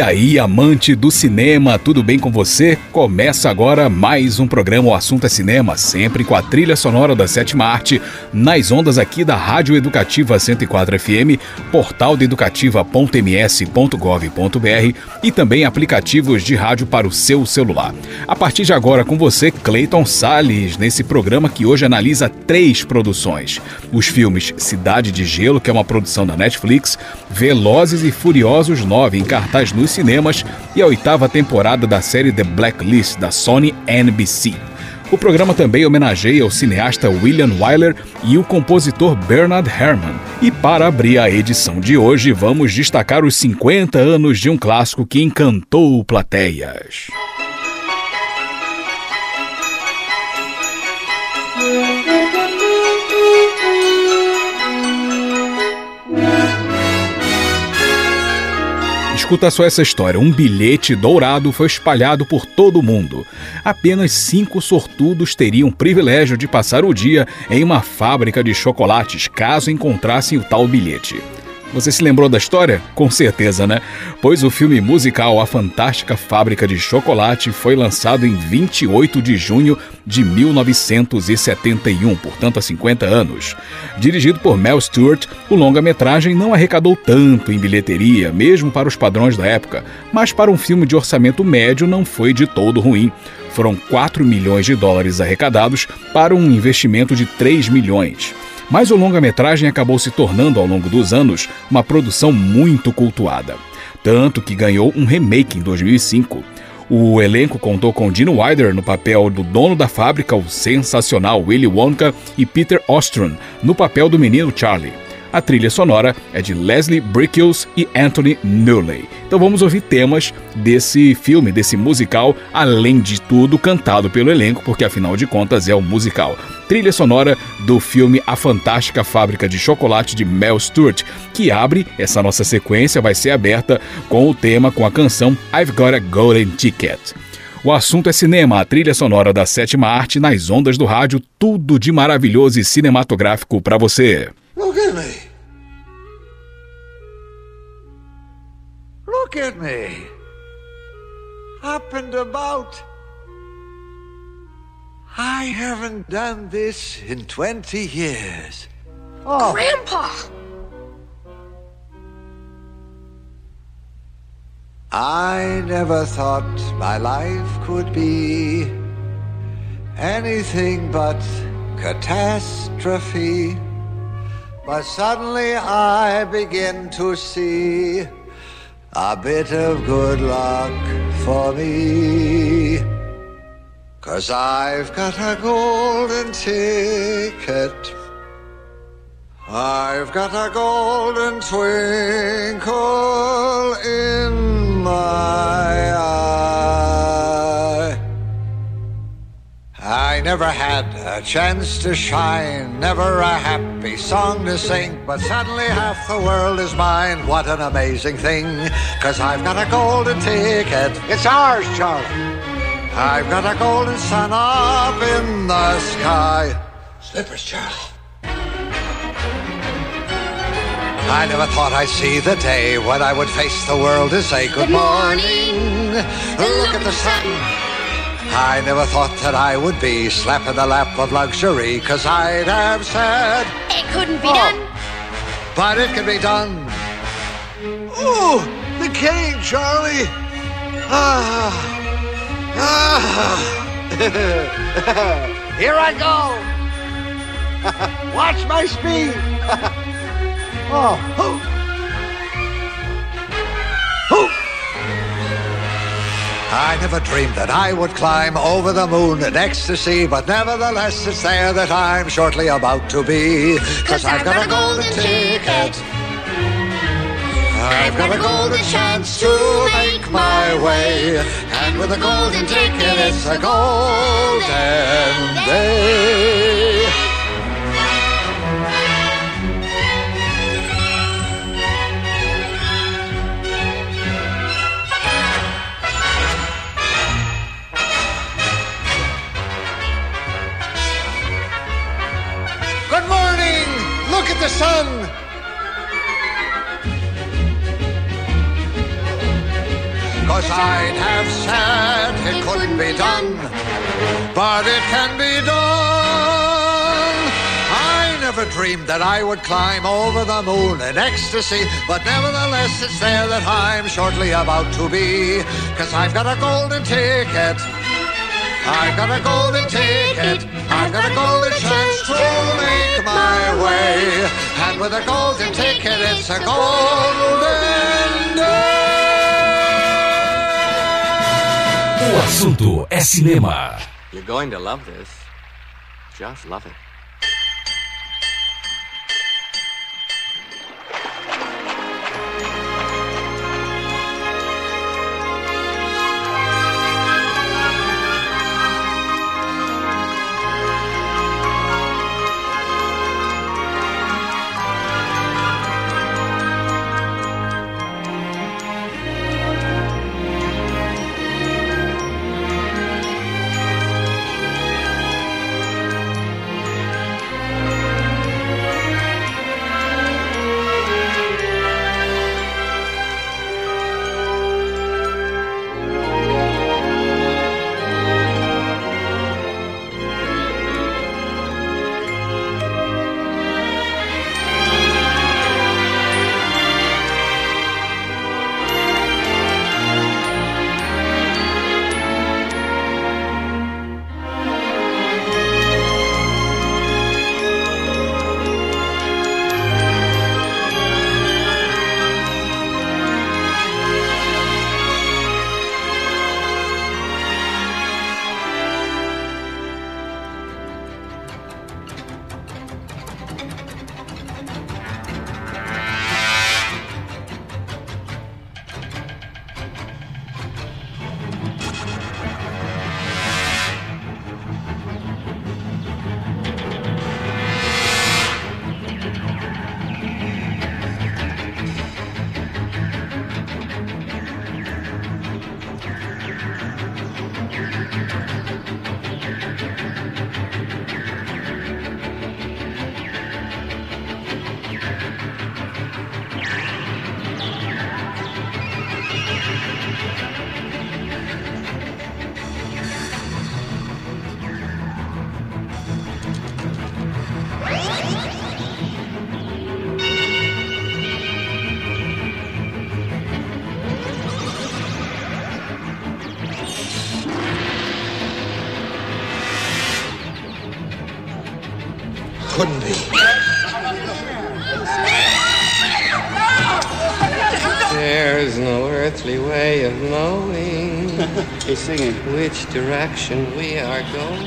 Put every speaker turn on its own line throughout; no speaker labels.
E aí, amante do cinema, tudo bem com você? Começa agora mais um programa O Assunto é Cinema, sempre com a trilha sonora da sétima arte, nas ondas aqui da Rádio Educativa 104 FM, portal de educativa.ms.gov.br e também aplicativos de rádio para o seu celular. A partir de agora com você, Clayton Sales, nesse programa que hoje analisa três produções. Os filmes Cidade de Gelo, que é uma produção da Netflix, Velozes e Furiosos 9, em cartaz nos cinemas, e a oitava temporada da série The Blacklist da Sony NBC. O programa também homenageia o cineasta William Wyler e o compositor Bernard Herrmann. E para abrir a edição de hoje, vamos destacar os 50 anos de um clássico que encantou plateias. Escuta só essa história: um bilhete dourado foi espalhado por todo o mundo. Apenas cinco sortudos teriam o privilégio de passar o dia em uma fábrica de chocolates caso encontrassem o tal bilhete. Você se lembrou da história? Com certeza, né? Pois o filme musical A Fantástica Fábrica de Chocolate foi lançado em 28 de junho de 1971, portanto há 50 anos. Dirigido por Mel Stewart, o longa-metragem não arrecadou tanto em bilheteria, mesmo para os padrões da época, mas para um filme de orçamento médio não foi de todo ruim. Foram 4 milhões de dólares arrecadados para um investimento de 3 milhões. Mas o longa-metragem acabou se tornando, ao longo dos anos, uma produção muito cultuada. Tanto que ganhou um remake em 2005. O elenco contou com Gene Wilder no papel do dono da fábrica, o sensacional Willy Wonka, e Peter Ostrom no papel do menino Charlie. A trilha sonora é de Leslie Brickles e Anthony Newley. Então vamos ouvir temas desse filme, desse musical, além de tudo cantado pelo elenco, porque afinal de contas é um musical. Trilha sonora do filme A Fantástica Fábrica de Chocolate de Mel Stewart, que abre essa nossa sequência, vai ser aberta com o tema com a canção I've Got a Golden Ticket. O assunto é cinema, a trilha sonora da sétima arte nas ondas do rádio, tudo de maravilhoso e cinematográfico para você.
Look at me. Look at me. Up about. I haven't done this in 20 years. Oh,
Grandpa!
I never thought my life could be anything but catastrophe. But suddenly I begin to see a bit of good luck for me. Cause I've got a golden ticket. I've got a golden twinkle in my eye. I never had a chance to shine, never a happy song to sing, but suddenly half the world is mine. What an amazing thing, cause I've got a golden ticket. It's ours, Charlie. I've got a golden sun up in the sky. Slippers, Charlie. I never thought I'd see the day when I would face the world and say good,
Good morning.
Look at the sun. I never thought that I would be slapping the lap of luxury, cause I'd have said,
It couldn't be
Oh.
done.
but it can be done. Ooh, the cane, Charlie. Ah, ah. Here I go. Watch my speed. oh, oh. Oh. I never dreamed that I would climb over the moon in ecstasy, but nevertheless it's there that I'm shortly about to be. Cause I've got a golden ticket. I've got a golden chance to make my way. And with a golden ticket, it's a golden day. Good morning! Look at the sun! Cause I'd have said it couldn't be done, but it can be done. I never dreamed that I would climb over the moon in ecstasy, but nevertheless it's there that I'm shortly about to be. Cause I've got a golden ticket. I've got a golden ticket. I've got a golden chance to make my way. And with a golden ticket, it's a golden day.
O assunto é cinema.
You're going to love this. Just love it.
Which direction we are going.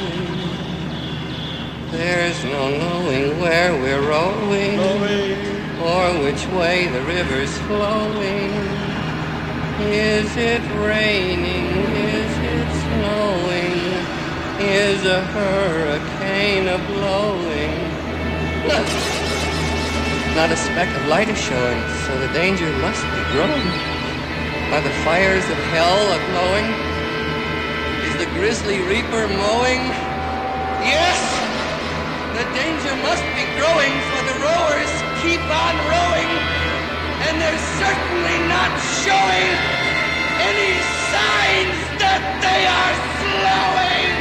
There's no knowing where we're rowing or which way the river's flowing. Is it raining? Is it snowing? Is a hurricane a blowing? Look! Not a speck of light is showing, so the danger must be growing. Are the fires of hell a-glowing? Is the grisly reaper mowing? Yes! The danger must be growing, for the rowers keep on rowing, and they're certainly not showing any signs that they are slowing!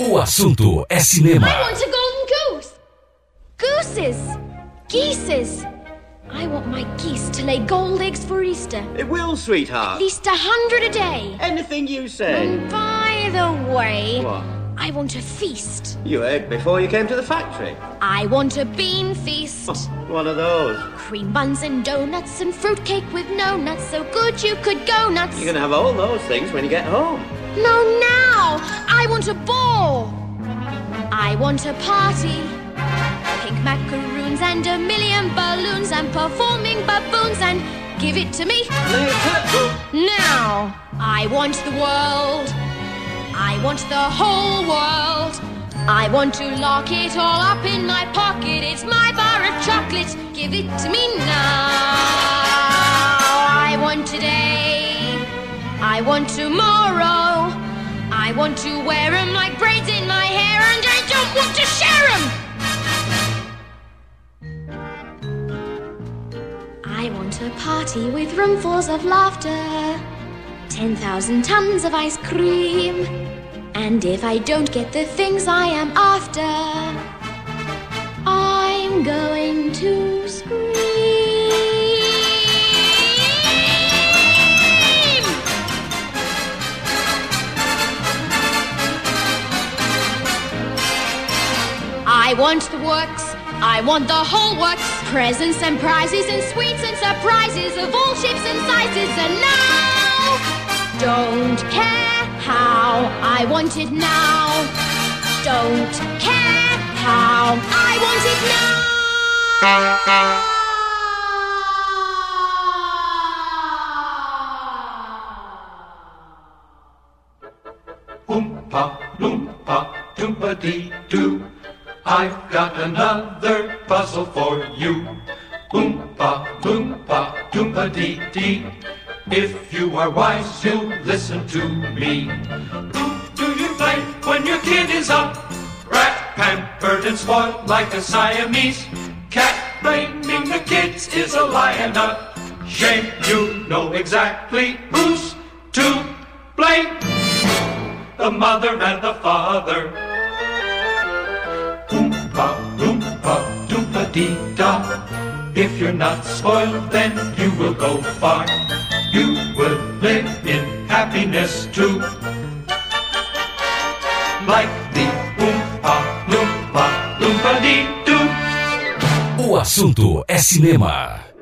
O assunto é cinema.
Sweetheart.
At least a hundred a day.
Anything you say.
And by the way,
What?
I want a feast.
You ate before you came to the factory.
I want a bean feast.
Oh, one of those.
Cream buns and donuts and fruitcake with no nuts, so good you could go nuts.
You're gonna have all those things when you get home.
No, now! I want a ball! I want a party. Pink macaroons and a million balloons and performing baboons and give it to me. Now! I want the world. I want the whole world. I want to lock it all up in my pocket. It's my bar of chocolate. Give it to me now. I want today. I want tomorrow. I want to wear 'em like braids in my hair, and I don't want to share 'em. A party with roomfuls of laughter, 10,000 tons of ice cream. And if I don't get the things I am after, I'm going to scream. I want the works. I want the whole works. Presents and prizes and sweets and surprises of all shapes and sizes. And now, don't care how I want it now. Don't care how I want it now.
Oompa, loompa, doompa dee doo. I've got another puzzle for you. Oompa, loompa, doompa dee dee. If you are wise, you'll listen to me. Who do you play when your kid is up? Rat, pampered and spoiled like a Siamese. Cat blaming the kids is a lion up. Shame you know exactly who's to blame the mother and the father. Oompa, loompa, doompa dee da. If you're not spoiled, then you will go far. You will live in happiness too. Like the Oompa, loompa, doompa dee doo.
O assunto é cinema.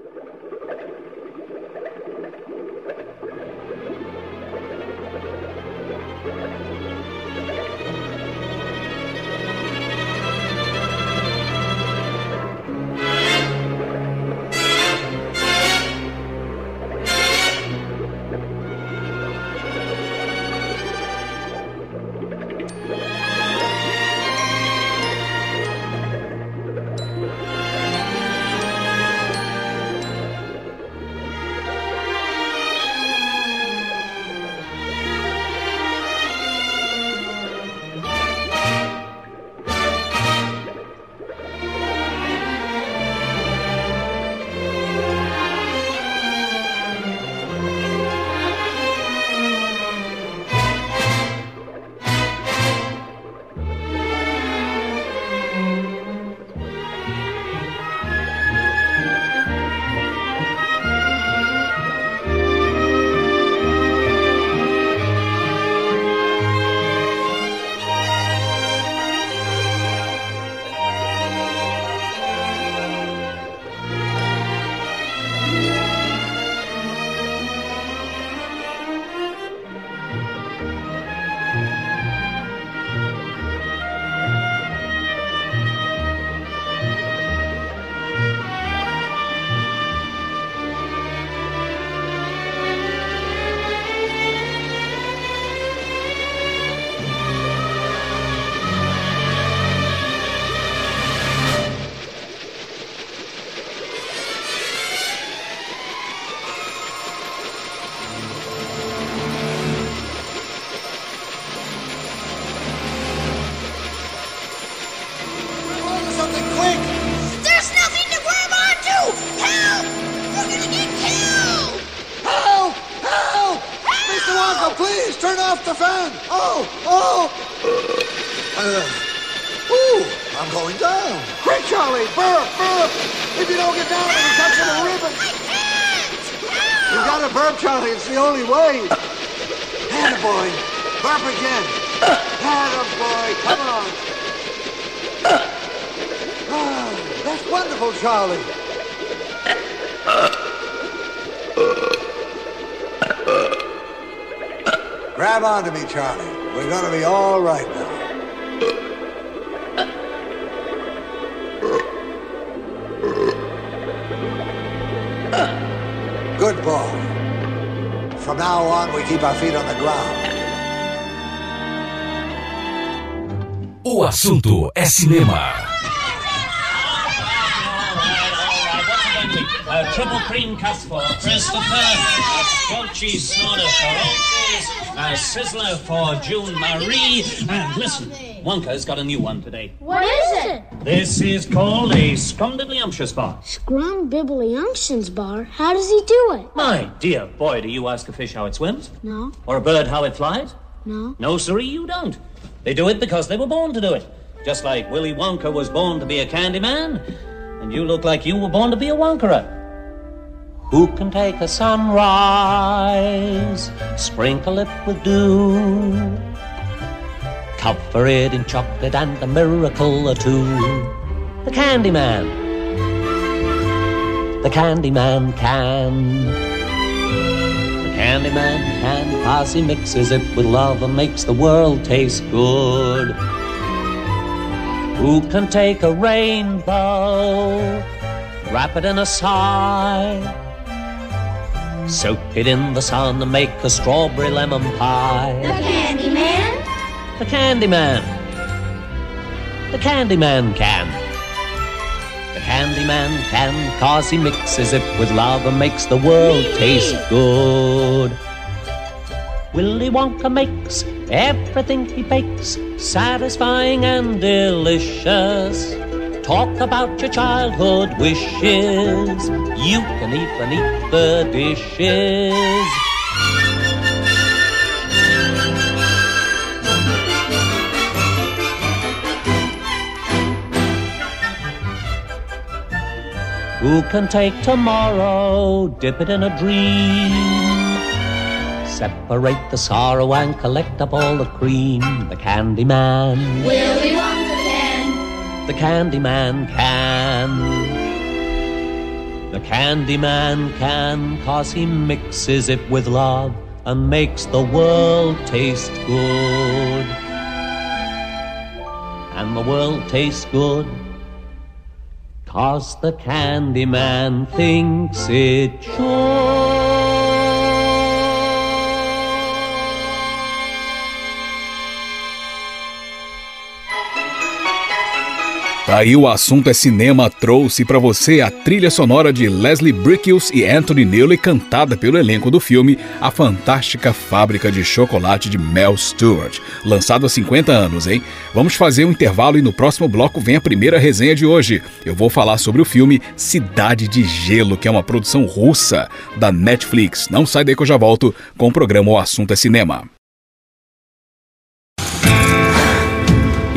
Please turn off the fan! Oh! Oh! Uh, ooh, I'm going down. Quick, Charlie! Burp! Burp! If you don't get down, it'll be touching the ribbon.
I can't!
You gotta burp, Charlie. It's the only way. Hand boy. Burp again. boy, come on. Ah, that's wonderful, Charlie. Grab onto me, Charlie. We're gonna be all right now. Good boy. From now on, we keep our feet on the ground.
O assunto é cinema.
A triple cream for Christopher, a squelchy soda for Otis, a sizzler for June Marie, and listen, Wonka's got a new one today.
What is it?
This is called a Scrumdiddlyumptious bar.
Scrum Bibbly Unction's bar. How does he do it?
My dear boy, do you ask a fish how it swims?
No,
Or a bird how it flies?
no.
No, siree, you don't. They do it because they were born to do it. Just like Willy Wonka was born to be a candy man, and you look like you were born to be a Wonkerer. Who can take a sunrise, sprinkle it with dew, cover it in chocolate and a miracle or two? The Candy Man. The Candy Man can. The Candyman can, cause he mixes it with love and makes the world taste good. Who can take a rainbow, wrap it in a sigh, soak it in the sun and make a strawberry lemon pie?
The Candyman?
The Candyman. The Candyman can. The Candyman can, cause he mixes it with love and makes the world taste good. Willy Wonka makes everything he bakes satisfying and delicious. Talk about your childhood wishes. You can even eat the dishes. Who can take tomorrow, dip it in a dream? Separate the sorrow and collect up all the cream. The Candy Man. The Candy Man can. The Candy Man can, cause he mixes it with love and makes the world taste good. And the world tastes good Cause the Candyman thinks it should.
Aí o assunto é cinema trouxe pra você a trilha sonora de Leslie Brickles e Anthony Neely cantada pelo elenco do filme A Fantástica Fábrica de Chocolate de Mel Stewart, lançado há 50 anos, hein? Vamos fazer um intervalo e no próximo bloco vem a primeira resenha de hoje. Eu vou falar sobre o filme Cidade de Gelo, que é uma produção russa da Netflix. Não sai daí que eu já volto com o programa O Assunto é Cinema.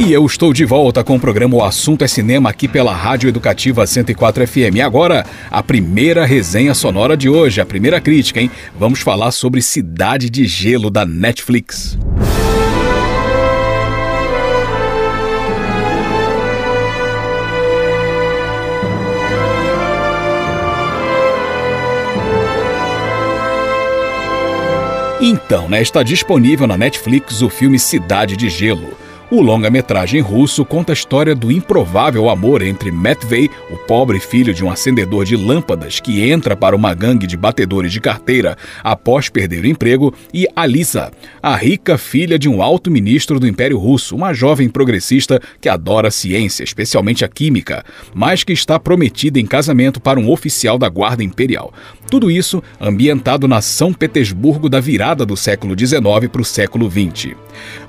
E eu estou de volta com o programa O Assunto é Cinema aqui pela Rádio Educativa 104 FM. E agora, a primeira resenha sonora de hoje, a primeira crítica, hein? Vamos falar sobre Cidade de Gelo da Netflix. Então, né, está disponível na Netflix o filme Cidade de Gelo. O longa-metragem russo conta a história do improvável amor entre Matvei, o pobre filho de um acendedor de lâmpadas que entra para uma gangue de batedores de carteira após perder o emprego, e Alisa, a rica filha de um alto ministro do Império Russo, uma jovem progressista que adora a ciência, especialmente a química, mas que está prometida em casamento para um oficial da Guarda Imperial. Tudo isso ambientado na São Petersburgo da virada do século XIX para o século XX.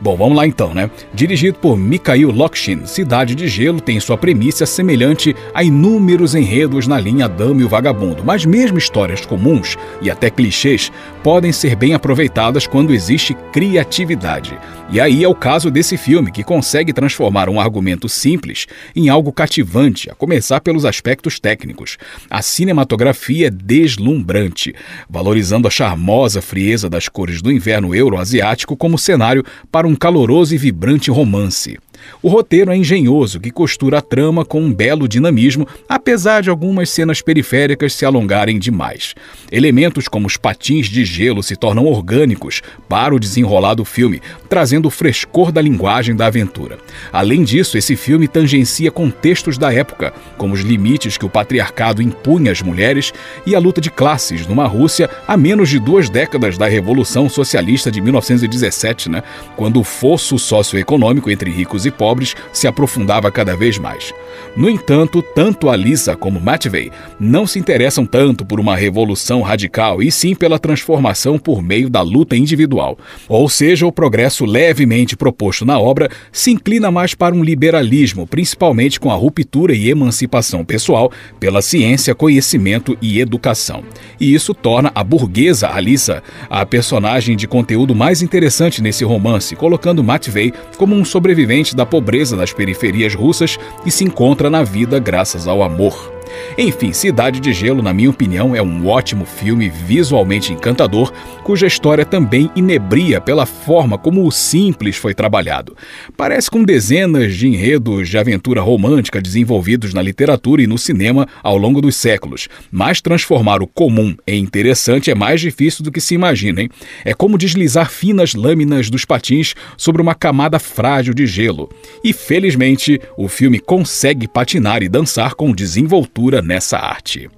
Bom, vamos lá então, né? Dirigido por Mikhail Lokshin, Cidade de Gelo tem sua premissa semelhante a inúmeros enredos na linha Dama e o Vagabundo, mas mesmo histórias comuns e até clichês podem ser bem aproveitadas quando existe criatividade. E aí é o caso desse filme, que consegue transformar um argumento simples em algo cativante, a começar pelos aspectos técnicos. A cinematografia é deslumbrante, valorizando a charmosa frieza das cores do inverno euroasiático como cenário para um caloroso e vibrante romance. O roteiro é engenhoso, que costura a trama com um belo dinamismo, apesar de algumas cenas periféricas se alongarem demais. Elementos como os patins de gelo se tornam orgânicos para o desenrolar do filme, trazendo o frescor da linguagem da aventura. Além disso, esse filme tangencia contextos da época, como os limites que o patriarcado impunha às mulheres e a luta de classes numa Rússia a menos de duas décadas da Revolução Socialista de 1917, né, quando o fosso socioeconômico entre ricos e pobres se aprofundava cada vez mais. No entanto, tanto a Lisa como Matvey não se interessam tanto por uma revolução radical e sim pela transformação por meio da luta individual. Ou seja, o progresso levemente proposto na obra se inclina mais para um liberalismo, principalmente com a ruptura e emancipação pessoal pela ciência, conhecimento e educação. E isso torna a burguesa Alissa a personagem de conteúdo mais interessante nesse romance, colocando Matvey como um sobrevivente da pobreza das periferias russas e se encontra na vida graças ao amor. Enfim, Cidade de Gelo, na minha opinião, é um ótimo filme visualmente encantador, cuja história também inebria pela forma como o simples foi trabalhado. Parece com dezenas de enredos de aventura romântica desenvolvidos na literatura e no cinema ao longo dos séculos, mas transformar o comum em interessante é mais difícil do que se imagina, hein? É como deslizar finas lâminas dos patins sobre uma camada frágil de gelo. E felizmente, o filme consegue patinar e dançar com desenvoltura nessa arte.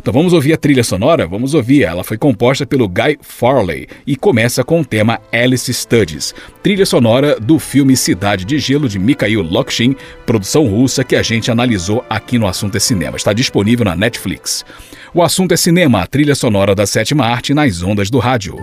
Então vamos ouvir a trilha sonora? Vamos ouvir. Ela foi composta pelo Guy Farley e começa com o tema Alice Studies, trilha sonora do filme Cidade de Gelo de Mikhail Lokshin, produção russa que a gente analisou aqui no Assunto é Cinema. Está disponível na Netflix. O assunto é cinema, a trilha sonora da sétima arte nas ondas do rádio.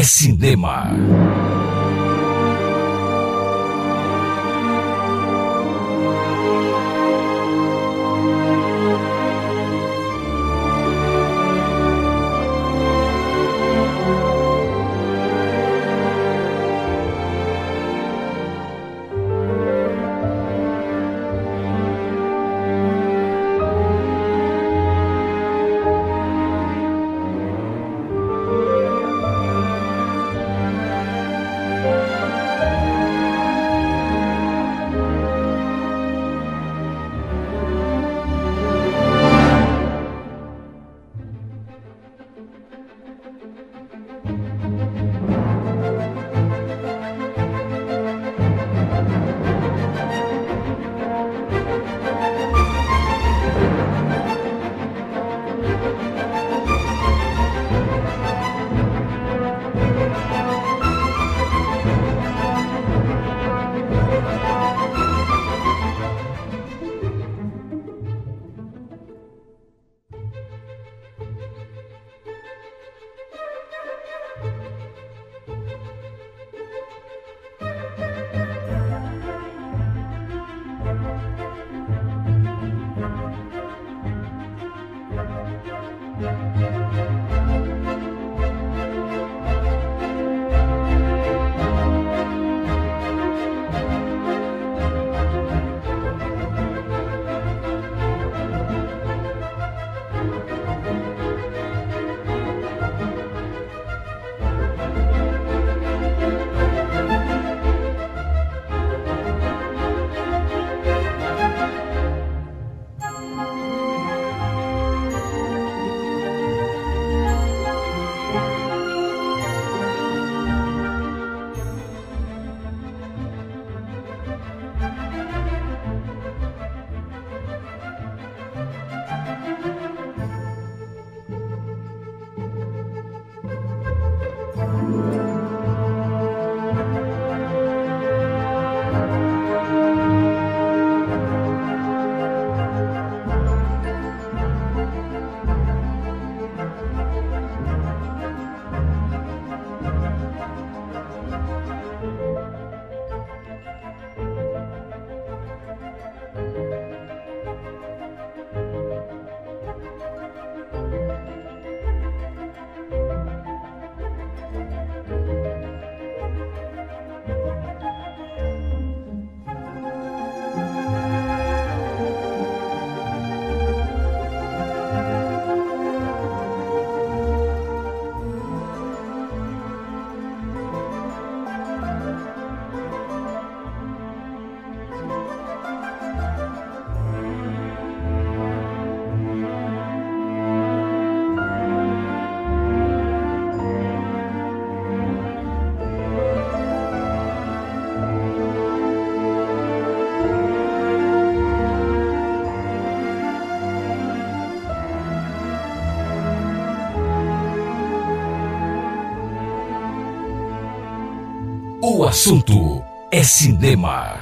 É cinema. O assunto é cinema.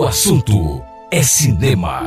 O assunto é cinema.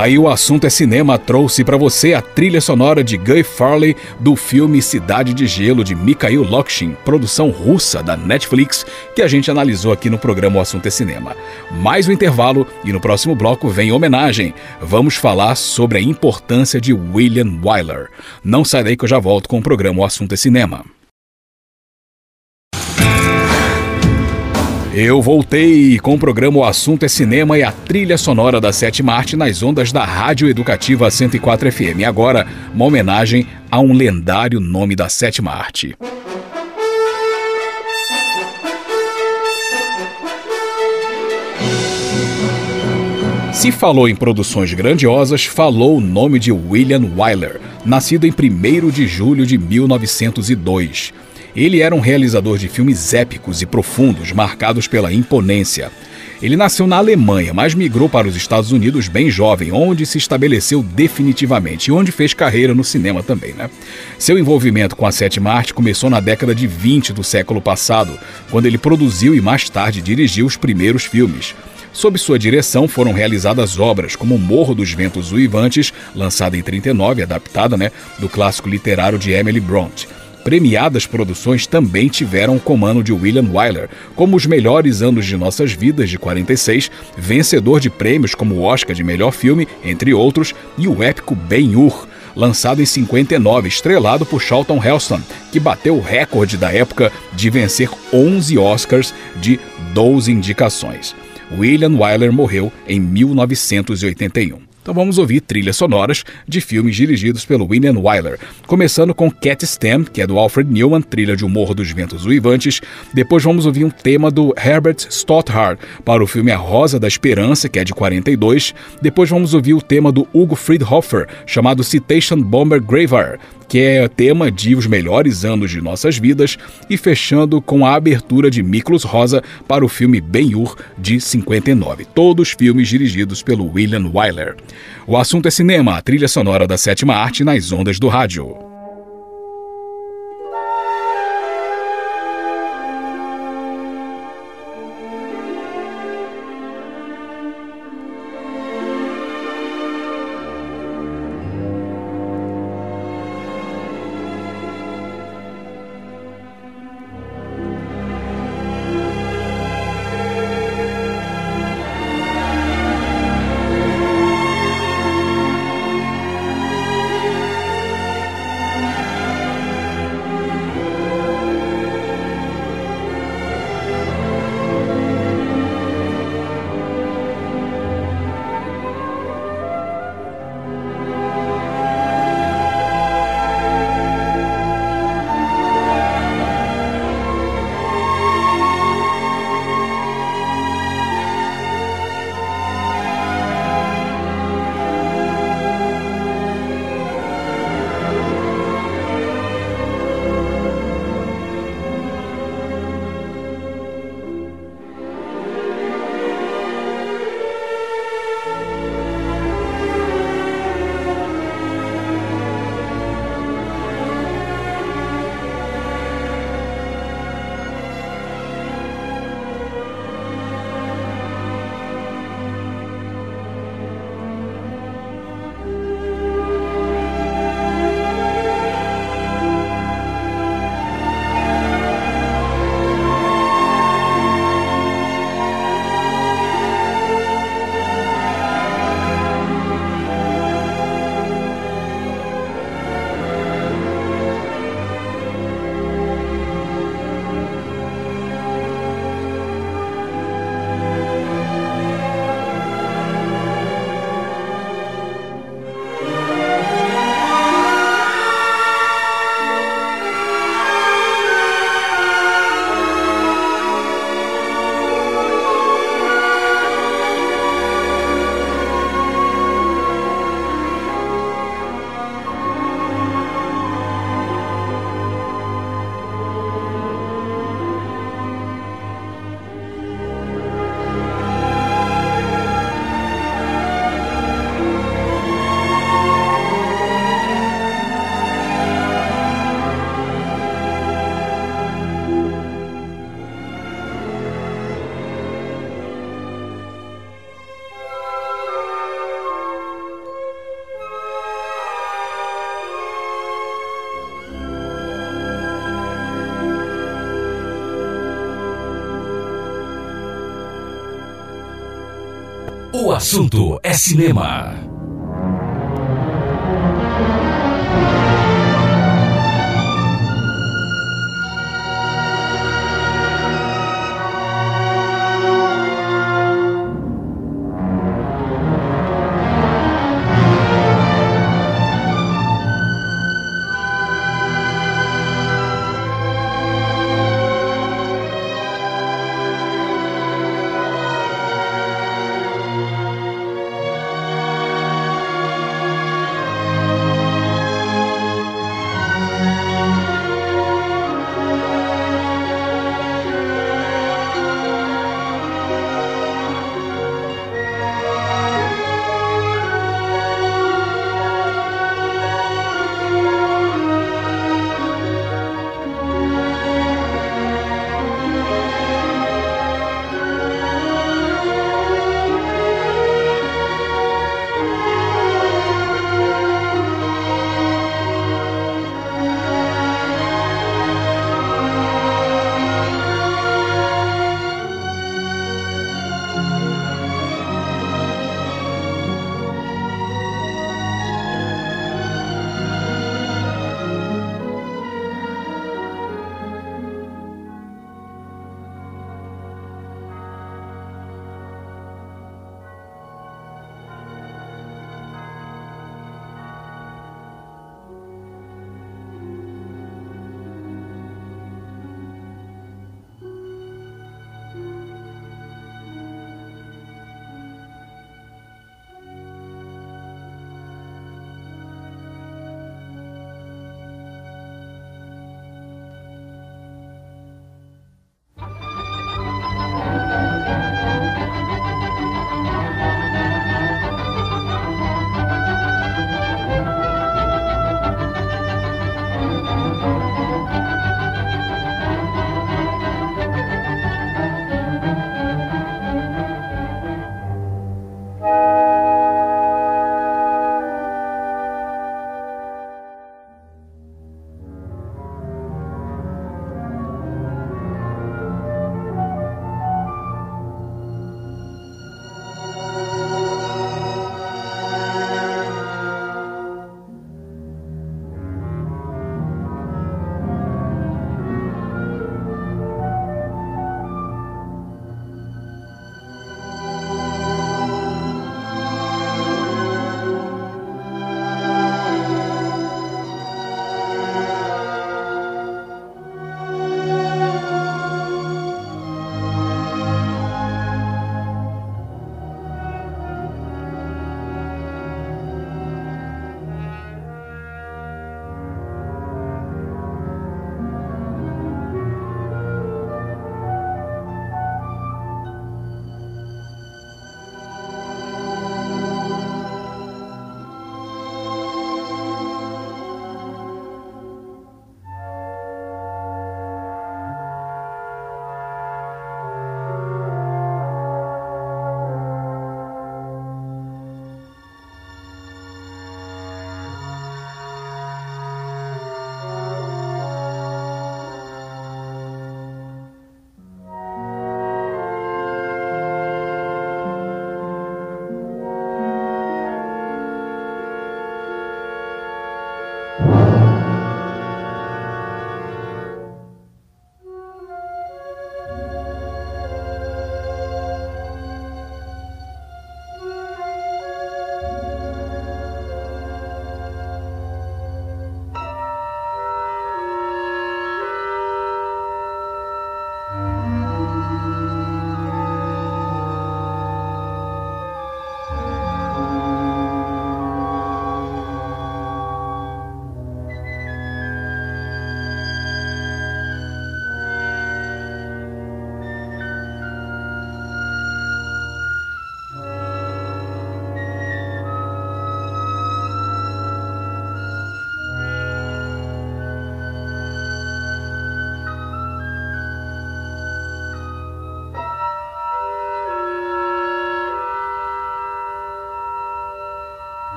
Aí o assunto é cinema trouxe para você a trilha sonora de Guy Farley do filme Cidade de Gelo de Mikhail Lokshin, produção russa da Netflix, que a gente analisou aqui no programa O Assunto é Cinema. Mais um intervalo e no próximo bloco vem homenagem. Vamos falar sobre a importância de William Wyler. Não sai daí que eu já volto com o programa O Assunto é Cinema. Eu voltei com o programa O Assunto é Cinema e a trilha sonora da Sétima Arte nas ondas da Rádio Educativa 104 FM. Agora, uma homenagem a um lendário nome da Sétima Arte. Se falou em produções grandiosas, falou o nome de William Wyler, nascido em 1 de julho de 1902. Ele era um realizador de filmes épicos e profundos, marcados pela imponência. Ele nasceu na Alemanha, mas migrou para os Estados Unidos bem jovem, onde se estabeleceu definitivamente e onde fez carreira no cinema também, né? Seu envolvimento com a sétima arte começou na década de 20 do século passado, quando ele produziu e mais tarde dirigiu os primeiros filmes. Sob sua direção foram realizadas obras como Morro dos Ventos Uivantes, lançada em 39, adaptada né, do clássico literário de Emily Bront, Premiadas produções também tiveram o comando de William Wyler, como Os Melhores Anos de Nossas Vidas, de 46, vencedor de prêmios como o Oscar de Melhor Filme, entre outros, e o épico Ben-Hur, lançado em 59, estrelado por Charlton Heston, que bateu o recorde da época de vencer 11 Oscars de 12 indicações. William Wyler morreu em 1981. Então vamos ouvir trilhas sonoras de filmes dirigidos pelo William Wyler, começando com Cat Stem, que é do Alfred Newman, trilha de O Morro dos Ventos Uivantes. Depois vamos ouvir um tema do Herbert Stothard para o filme A Rosa da Esperança, que é de 42. Depois vamos ouvir o tema do Hugo Friedhofer, chamado Citation Bomber Graveyard, que é tema de Os Melhores Anos de Nossas Vidas, e fechando com a abertura de Miklos Rosa para o filme Ben-Hur, de 59. Todos filmes dirigidos pelo William Wyler. O assunto é cinema, a trilha sonora da sétima arte nas ondas do rádio.
O assunto é cinema.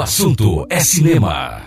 O assunto é cinema.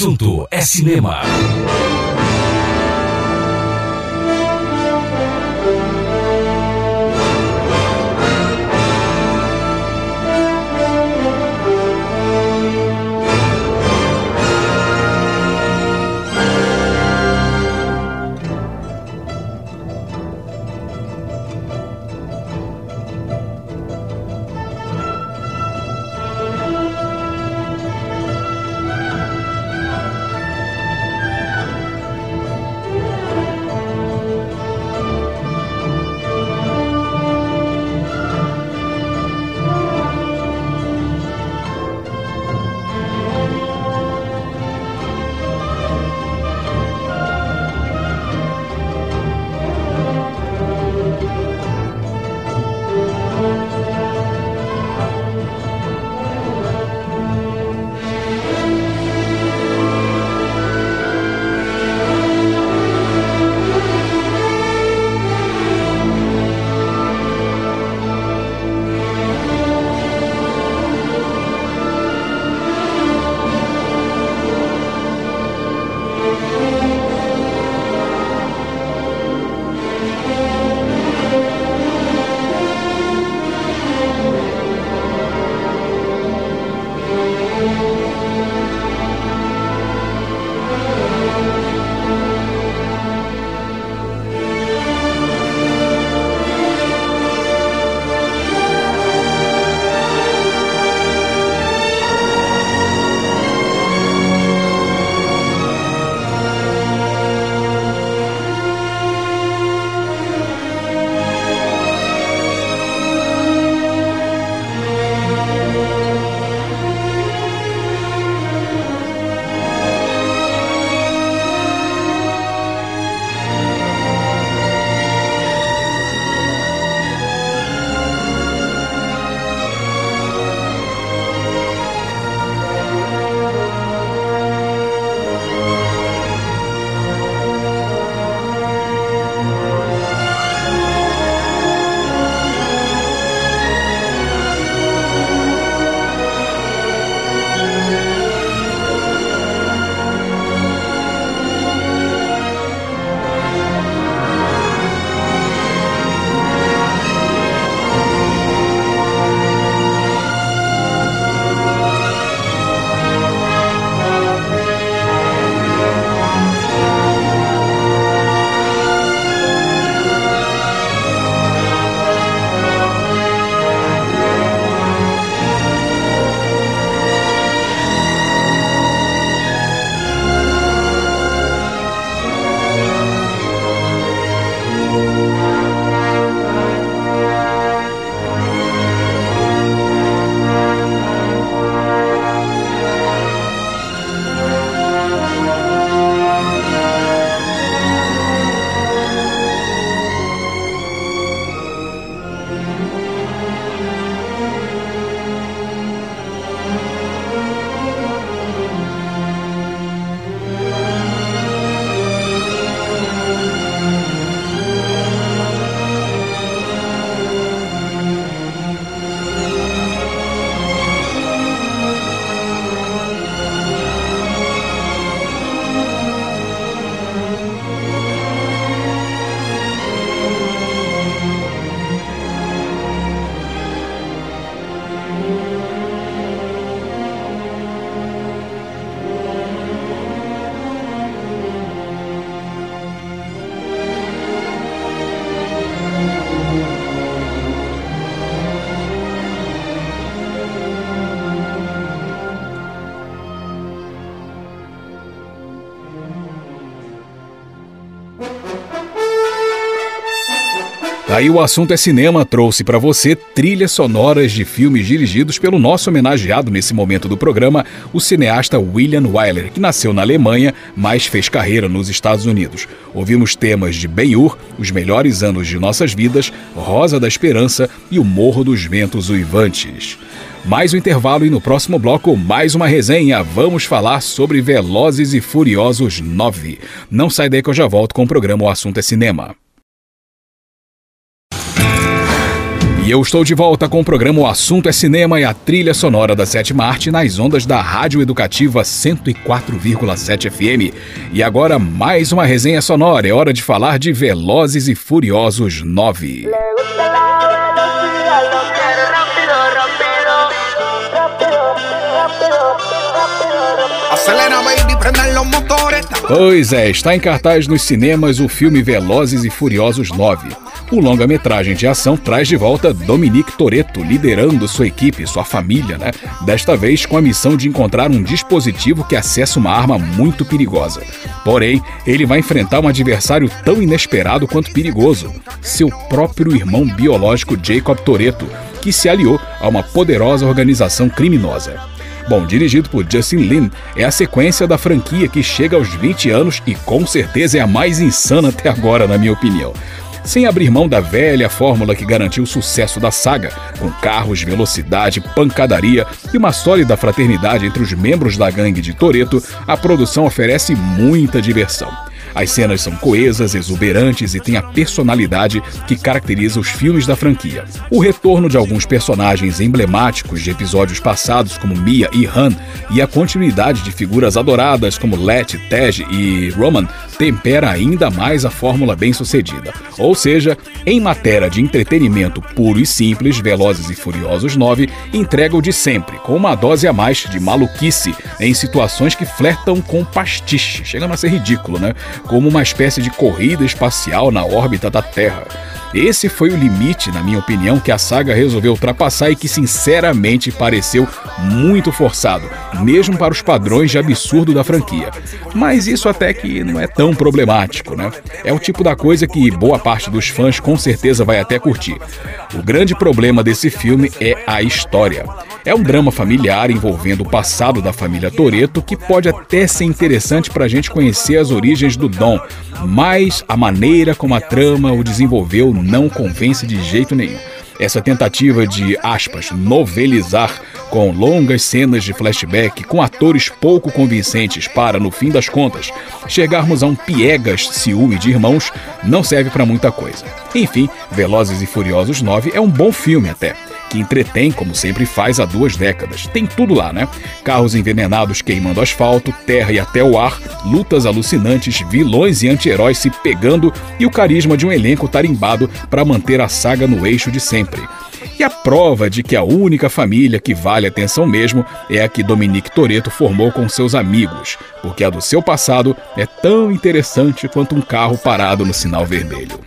Assunto é cinema.
Aí o assunto é cinema trouxe para você trilhas sonoras de filmes dirigidos pelo nosso homenageado nesse momento do programa, o cineasta William Wyler, que nasceu na Alemanha, mas fez carreira nos Estados Unidos. Ouvimos temas de Ben-Hur, Os Melhores Anos de Nossas Vidas, Rosa da Esperança e O Morro dos Ventos Uivantes. Mais um intervalo e no próximo bloco mais uma resenha. Vamos falar sobre Velozes e Furiosos 9. Não sai daí que eu já volto com o programa O Assunto é Cinema. E eu estou de volta com o programa O Assunto é Cinema e a trilha sonora da sétima arte nas ondas da Rádio Educativa 104,7 FM. E agora mais uma resenha sonora. É hora de falar de Velozes e Furiosos 9. Pois é, está em cartaz nos cinemas o filme Velozes e Furiosos 9. O longa-metragem de ação traz de volta Dominique Toretto liderando sua equipe, sua família, né? Desta vez com a missão de encontrar um dispositivo que acessa uma arma muito perigosa. Porém, ele vai enfrentar um adversário tão inesperado quanto perigoso: seu próprio irmão biológico Jacob Toretto, que se aliou a uma poderosa organização criminosa. Bom, dirigido por Justin Lin, é a sequência da franquia que chega aos 20 anos e com certeza é a mais insana até agora, na minha opinião sem abrir mão da velha fórmula que garantiu o sucesso da saga, com carros, velocidade, pancadaria e uma sólida fraternidade entre os membros da gangue de Toreto, a produção oferece muita diversão. As cenas são coesas, exuberantes e têm a personalidade que caracteriza os filmes da franquia. O retorno de alguns personagens emblemáticos de episódios passados, como Mia e Han, e a continuidade de figuras adoradas como Let, Tej e Roman, tempera ainda mais a fórmula bem-sucedida. Ou seja, em matéria de entretenimento puro e simples, Velozes e Furiosos 9 entrega o de sempre, com uma dose a mais de maluquice em situações que flertam com pastiche, chegando a ser ridículo, né? Como uma espécie de corrida espacial na órbita da Terra. Esse foi o limite, na minha opinião, que a saga resolveu ultrapassar e que sinceramente pareceu muito forçado, mesmo para os padrões de absurdo da franquia. Mas isso até que não é tão problemático, né? É o tipo da coisa que boa parte dos fãs com certeza vai até curtir. O grande problema desse filme é a história. É um drama familiar envolvendo o passado da família Toreto que pode até ser interessante para a gente conhecer as origens do Dom, mas a maneira como a trama o desenvolveu não convence de jeito nenhum. Essa tentativa de, aspas, novelizar com longas cenas de flashback com atores pouco convincentes para, no fim das contas, chegarmos a um piegas ciúme de irmãos não serve para muita coisa. Enfim, Velozes e Furiosos 9 é um bom filme até que entretém, como sempre faz há duas décadas. Tem tudo lá, né? Carros envenenados queimando asfalto, terra e até o ar, lutas alucinantes, vilões e anti-heróis se pegando e o carisma de um elenco tarimbado para manter a saga no eixo de sempre. E a prova de que a única família que vale atenção mesmo é a que Dominique Toretto formou com seus amigos, porque a do seu passado é tão interessante quanto um carro parado no sinal vermelho.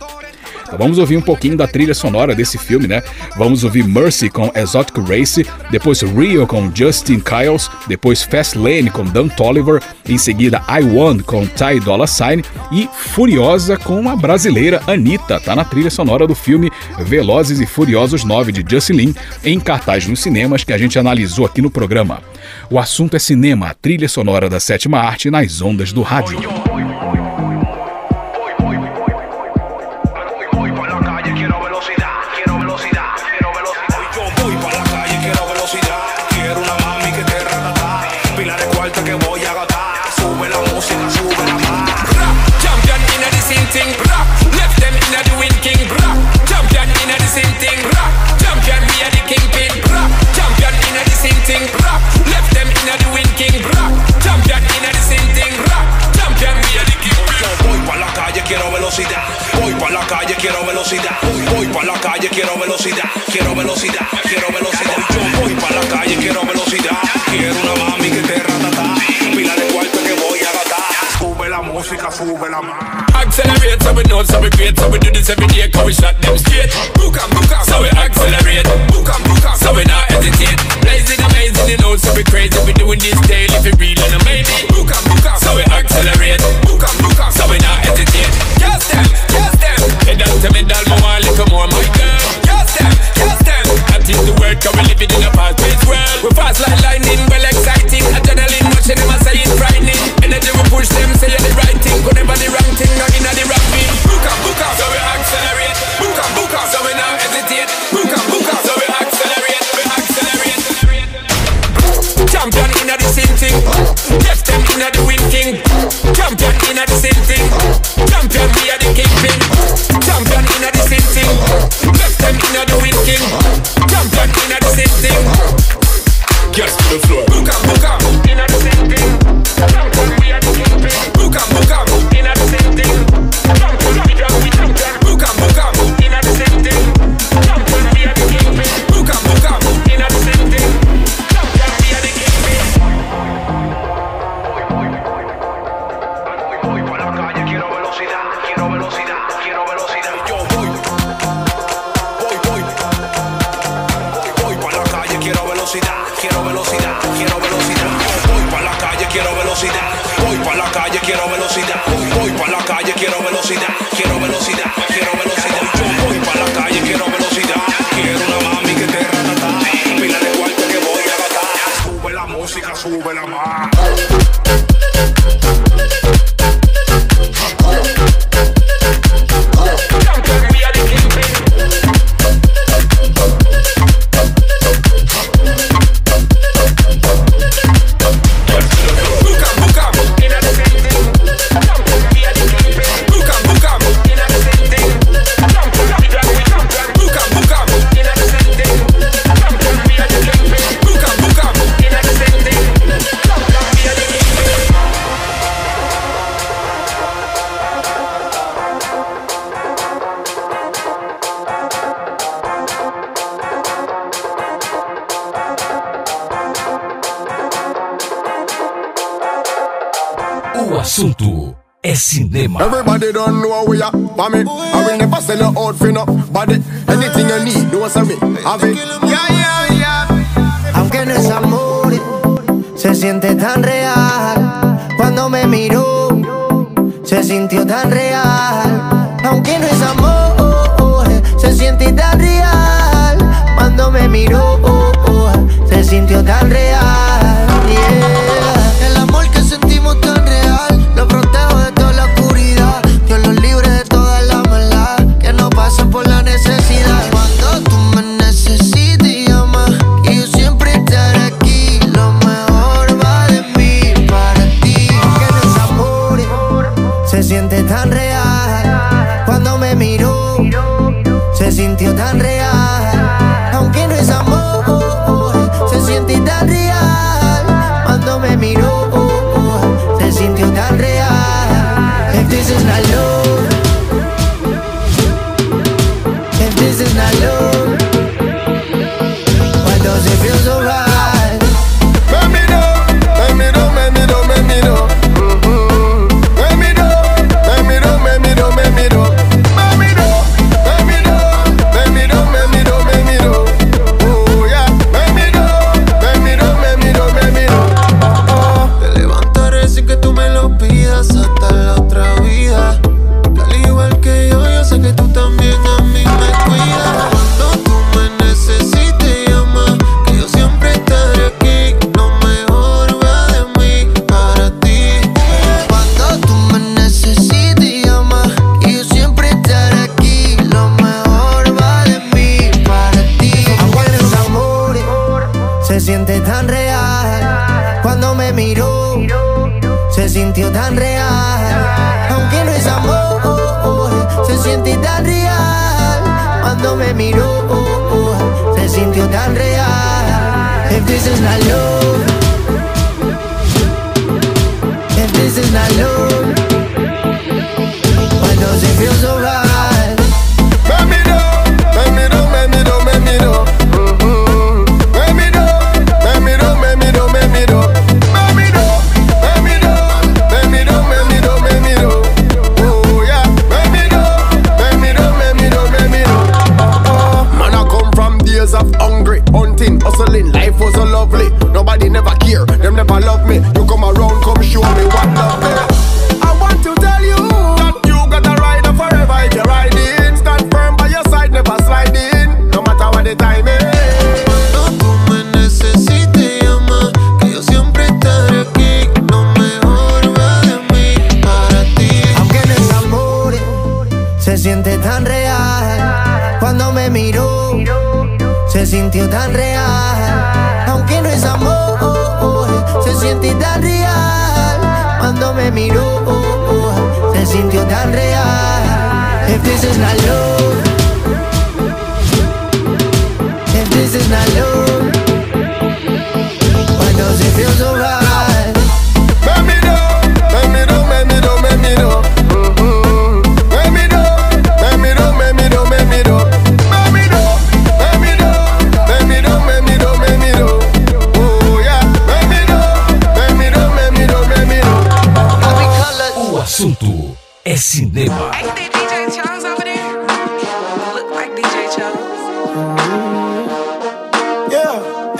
Então vamos ouvir um pouquinho da trilha sonora desse filme, né? Vamos ouvir Mercy com Exotic Race, depois Rio com Justin Kyles, depois Fast Lane com Dan Tolliver, em seguida I Want com Ty Dolla Sign e Furiosa com a brasileira Anitta, tá na trilha sonora do filme Velozes e Furiosos 9 de Justin Lin, em cartaz nos cinemas que a gente analisou aqui no programa. O assunto é cinema, a trilha sonora da sétima arte nas ondas do rádio. out, so we create, So we do this every day, cause we shot them straight. Book and book up, so we accelerate. Book and book up, so we not hesitate. Blazing, amazing, you know, so we crazy. We doing this daily, if it real and amazing. Book and book up, so we accelerate. Book and book up, so we not hesitate. Yes, them, yes, them.
Head up to me,
doll, my wallet, little more, my girl. Yes, them, yes, them. That is the word, cause we living in a fast-paced world. We fast like lightning, well exciting. Adrenaline rushing, them I say it's frightening. Energy we push them, say you're the right thing. Whenever the right
the floor. Everybody don't know where you for me. I will never sell your out no body. Anything you need,
don't sell me. Have it. Yeah, yeah, yeah. Aunque en ese amor se siente tan real. Cuando me miró, se sintió tan real.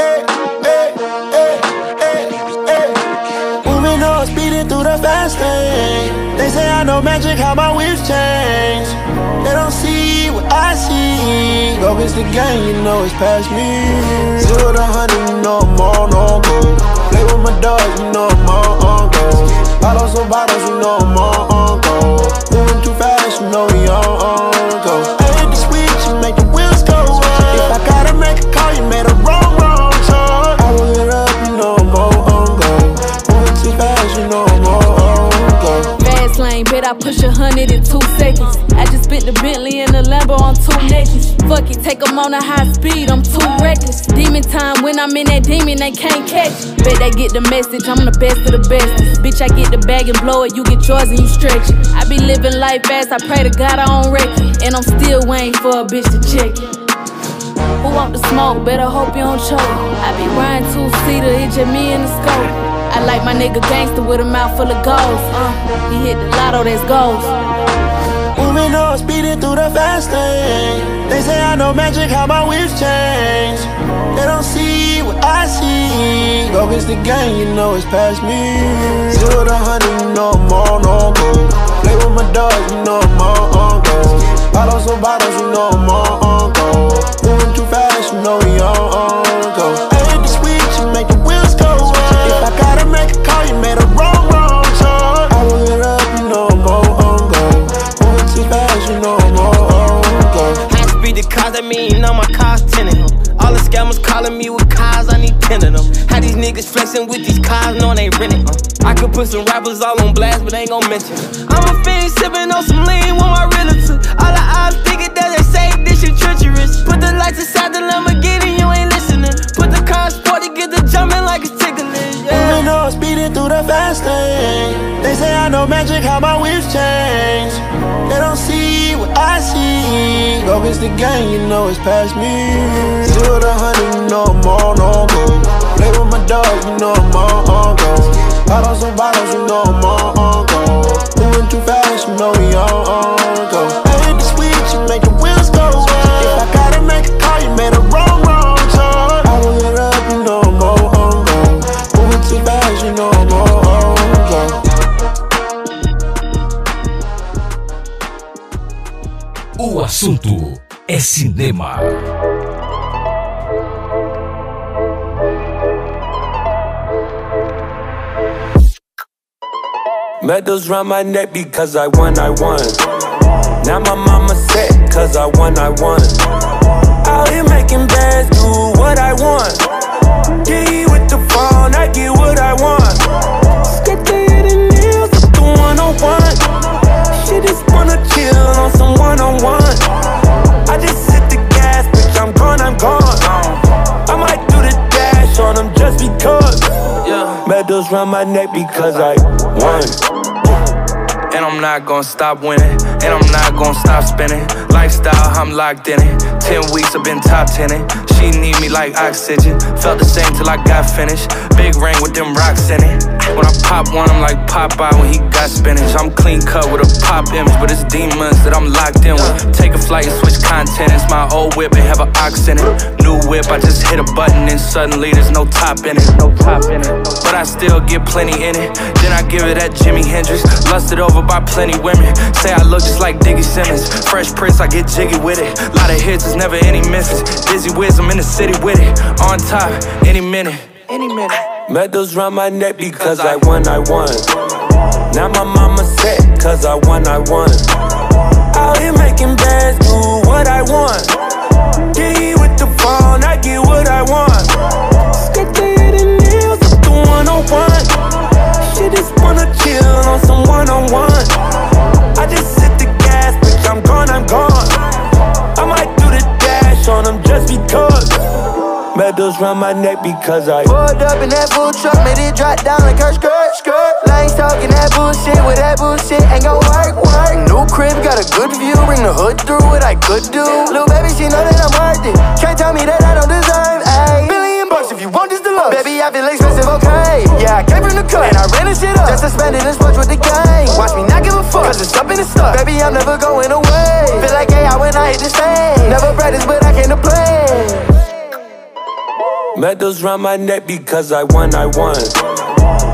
Hey, hey, hey, hey, hey.
Moving on, speeding through the fast lane. They say I know magic, how my whips change. They don't see what I see. Go against the game, you know it's past me. Zero to hundred, you know I'm on on go. Play with my dogs, you know I'm on on go. Bottles on bottles, you know I'm on on I
push a hundred in two seconds. I just spent the Bentley and the Lambo on two necklaces. Fuck it, take 'em on a high speed, I'm too reckless. Demon time, when I'm in that demon, they can't catch. it. Bet they get the message, I'm the best of the best. Bitch, I get the bag and blow it, you get yours and you stretch it. I be living life fast, I pray to God I don't wreck it. And I'm still waiting for a bitch to check it. Who want the smoke? Better hope you don't choke. I be riding two seater, it just me and the scope. I like my nigga gangster with a mouth full of goals. Uh, he hit the lotto, that's goals.
Moving on, speeding through the fast lane. They say I know magic, how my whips change. They don't see what I see. Go against the game, you know it's past me. Zero to hundred, you know I'm on on go. Play with my dogs, you know I'm on on go. Bottles on bottles, you know I'm on on go. Moving too fast, you know we on on go.
Mean you my car's tinted. Huh? All the scammers calling me with cars, I need ten of them. How these niggas flexing with these cars, knowing they renting. Uh. I could put some rappers all on blast, but ain't gon' mention. I'm a fiend sipping on some lean with my relative. All the odds thinking that they say this shit treacherous. Put the lights inside the Lamborghini, you ain't listening. Put the car in sport to jumping like it's tickling. Yeah.
Moving on, speeding through the fast lane. They say I know magic, how my whips change. They don't see what I see. Go against the game, you know it's past me. Zero to hundred, you know I'm on on go. Play with my dogs, you know I'm on on go. Bottles on bottles, you know I'm on on go. Moving too fast, you know we on on go.
Assunto é cinema.
Medals round my neck because I won, I won. Now my mama set cause I won, I won. Out here making bands, do what I want. Get with the phone, I get what I want. Skip the nails the 101. Just wanna chill on some one on one. I just hit the gas, bitch, I'm gone, I'm gone. I might do the dash on them just because. Yeah. Medals round my neck because I won.
And I'm not gonna stop winning. And I'm not gonna stop spinning. Lifestyle, I'm locked in it. Ten weeks, I've been top tenning. She need me like oxygen. Felt the same till I got finished. Big ring with them rocks in it. When I pop one, I'm like Popeye when he got spinach. I'm clean cut with a pop image, but it's demons that I'm locked in with. Take a flight and switch content. It's my old whip and have an ox in it. New whip, I just hit a button and suddenly there's no top in it. No top in it. But I still get plenty in it. Then I give it that Jimi Hendrix. Lusted over by plenty women. Say I look just like Diggy Simmons. Fresh Prince, I get jiggy with it. Lot of hits, there's never any misses. Dizzy Wiz, I'm in the city with it. On top, any minute. Any minute.
Medals round my neck because I won, I won. Now my mama set cause I won, I won. Out here making bands, do what I want. Get with the phone, I get what I want. Skip the hidden nails up the 101. She just wanna chill on some one on one. I just hit the gas, bitch, I'm gone, I'm gone. I might do the dash on them just because.
Medals round my neck because I
Pulled up in that food truck, made it drop down like her skirt, skirt. Lanes talking that bullshit with that bullshit ain't gon' work, work. New crib, got a good view, bring the hood through what I could do. Little baby, she know that I'm worth it. Can't tell me that I don't deserve, ayy. Billion bucks if you want this deluxe. Baby, I feel expensive, okay. Yeah, I came from the cut, and I ran this shit up. Just to spend it and sponge with the gang. Watch me not give a fuck, cause it's up in the stuff. Baby, I'm never going away. Feel like AI when I hit the stage. Never practice, but I came to play.
Medals round my neck because I won, I won.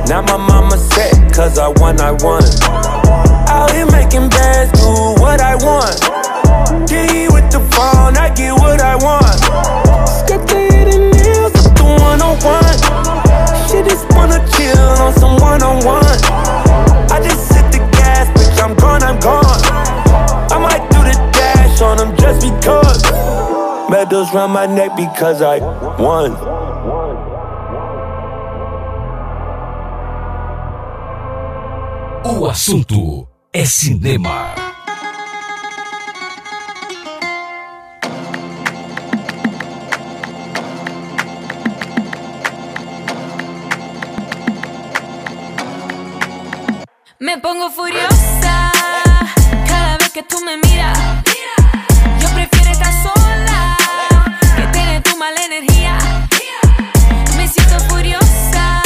Now my mama set cause I won, I won. Out here making bands, do what I want. G with the phone, I get what I want. The hidden nails up the 101. Shit just wanna chill on some one on one. I just hit the gas, bitch, I'm gone, I'm gone. I might do the dash on them just because. Medals round my neck because I won.
O assunto é cinema.
Me pongo furiosa cada vez que tú me miras. Mala energía. Me siento furiosa,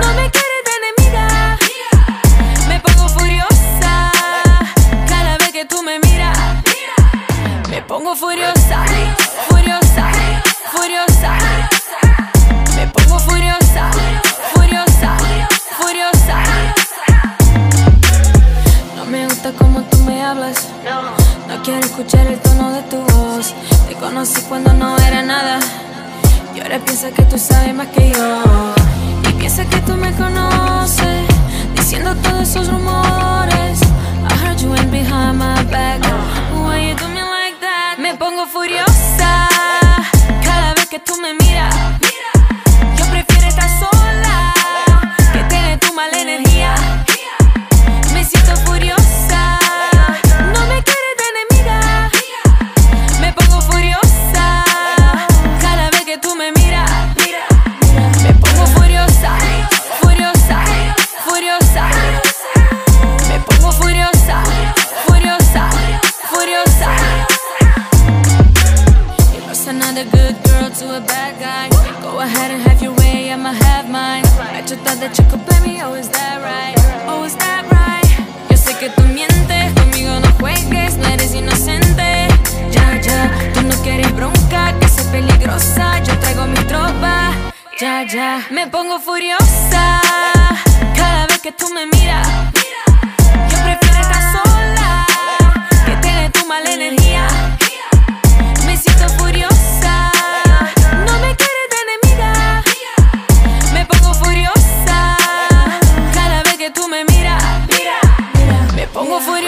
no me quieres de enemiga. Me pongo furiosa cada vez que tú me miras. Me pongo furiosa, furiosa, furiosa. Gusta como tú me hablas. No quiero escuchar el tono de tu voz. Te conocí cuando no era nada. Y ahora piensa que tú sabes más que yo. Y piensa que tú me conoces. Diciendo todos esos rumores. I heard you went behind my back. Why you do me like that? Me pongo furiosa. Cada vez que tú me miras. Yo prefiero estar sola. Que tener tu mala energía. Good girl to a bad guy. Go ahead and have your way, I'ma have mine. I just thought that you could play me, oh, is that right? Oh, is that right? Yo sé que tú mientes, conmigo no juegues, no eres inocente. Ya, ya, tú no quieres bronca, que soy peligrosa. Yo traigo mi tropa. Ya, ya, me pongo furiosa cada vez que tú me miras. Yo prefiero estar sola que tener tu mala energía. Me pongo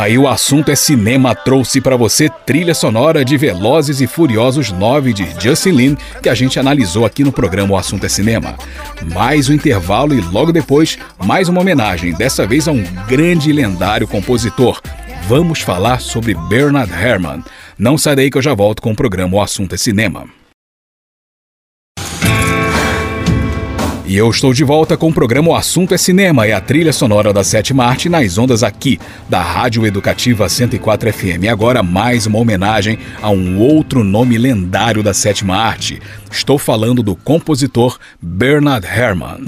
Aí o assunto é cinema trouxe para você trilha sonora de Velozes e Furiosos 9 de Justin Lin, que a gente analisou aqui no programa O Assunto é Cinema. Mais um intervalo e logo depois mais uma homenagem, dessa vez a um grande e lendário compositor. Vamos falar sobre Bernard Herrmann. Não sai daí que eu já volto com o programa O Assunto é Cinema. E eu estou de volta com o programa O Assunto é Cinema e a trilha sonora da sétima arte nas ondas aqui, da Rádio Educativa 104 FM. Agora mais uma homenagem a um outro nome lendário da sétima arte. Estou falando do compositor Bernard Herrmann.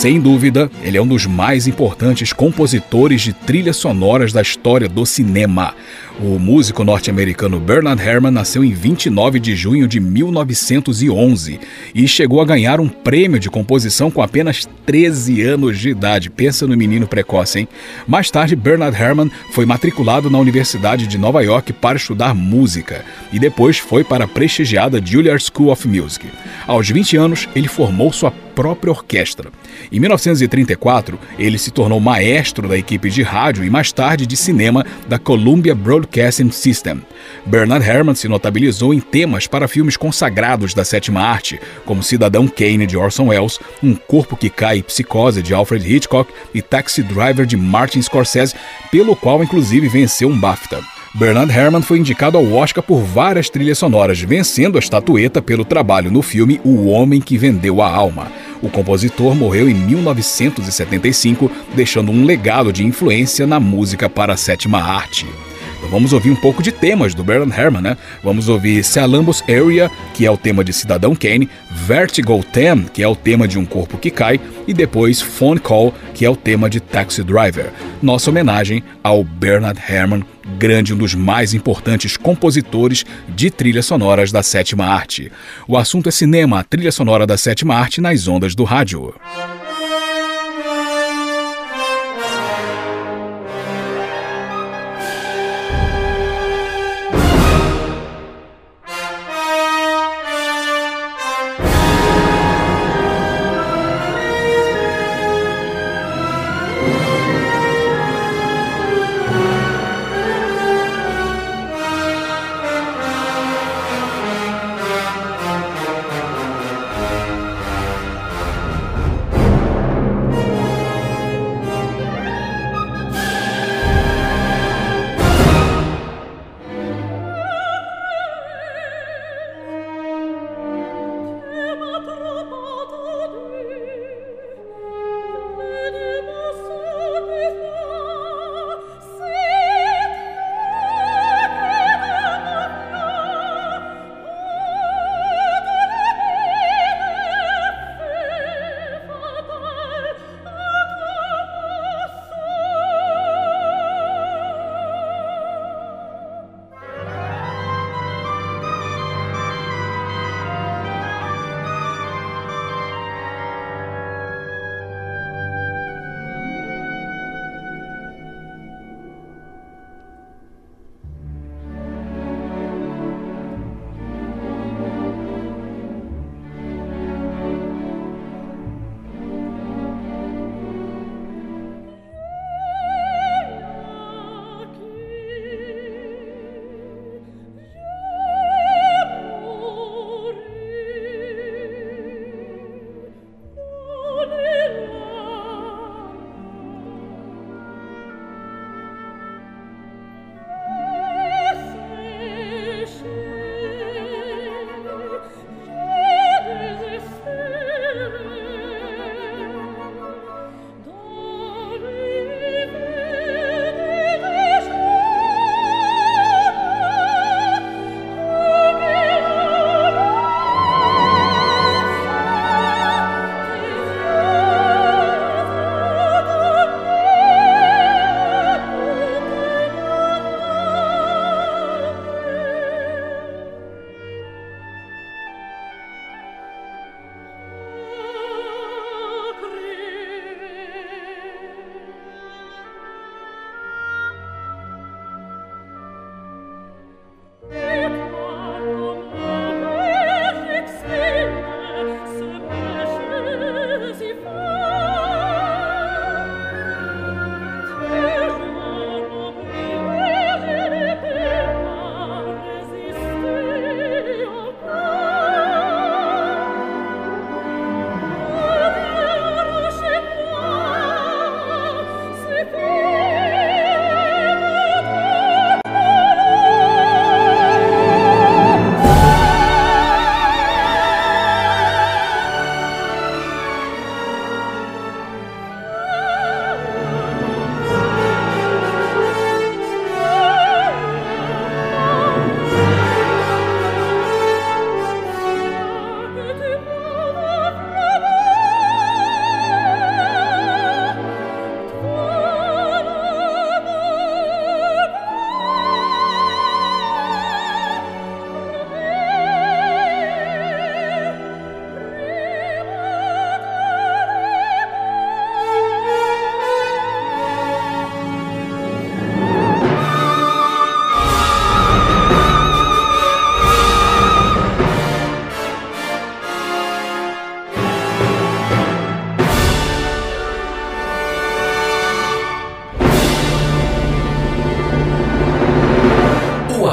Sem dúvida, ele é um dos mais importantes compositores de trilhas sonoras da história do cinema. O músico norte-americano Bernard Herrmann nasceu em 29 de junho de 1911 e chegou a ganhar um prêmio de composição com apenas 13 anos de idade. Pensa no menino precoce, hein? Mais tarde, Bernard Herrmann foi matriculado na Universidade de Nova York para estudar música e depois foi para a prestigiada Juilliard School of Music. Aos 20 anos, ele formou sua própria orquestra. Em 1934, ele se tornou maestro da equipe de rádio e mais tarde de cinema da Columbia Broadcasting System. Bernard Herrmann se notabilizou em temas para filmes consagrados da sétima arte, como Cidadão Kane de Orson Welles, Um Corpo que Cai e Psicose de Alfred Hitchcock e Taxi Driver de Martin Scorsese, pelo qual inclusive venceu um BAFTA. Bernard Herrmann foi indicado ao Oscar por várias trilhas sonoras, vencendo a estatueta pelo trabalho no filme O Homem que Vendeu a Alma. O compositor morreu em 1975, deixando um legado de influência na música para a sétima arte. Então vamos ouvir um pouco de temas do Bernard Herrmann, né? Vamos ouvir Columbus Area, que é o tema de Cidadão Kane, Vertigo 10, que é o tema de Um Corpo que Cai, e depois Phone Call, que é o tema de Taxi Driver. Nossa homenagem ao Bernard Herrmann, grande um dos mais importantes compositores de trilhas sonoras da sétima arte. O assunto é cinema, trilha sonora da sétima arte nas ondas do rádio.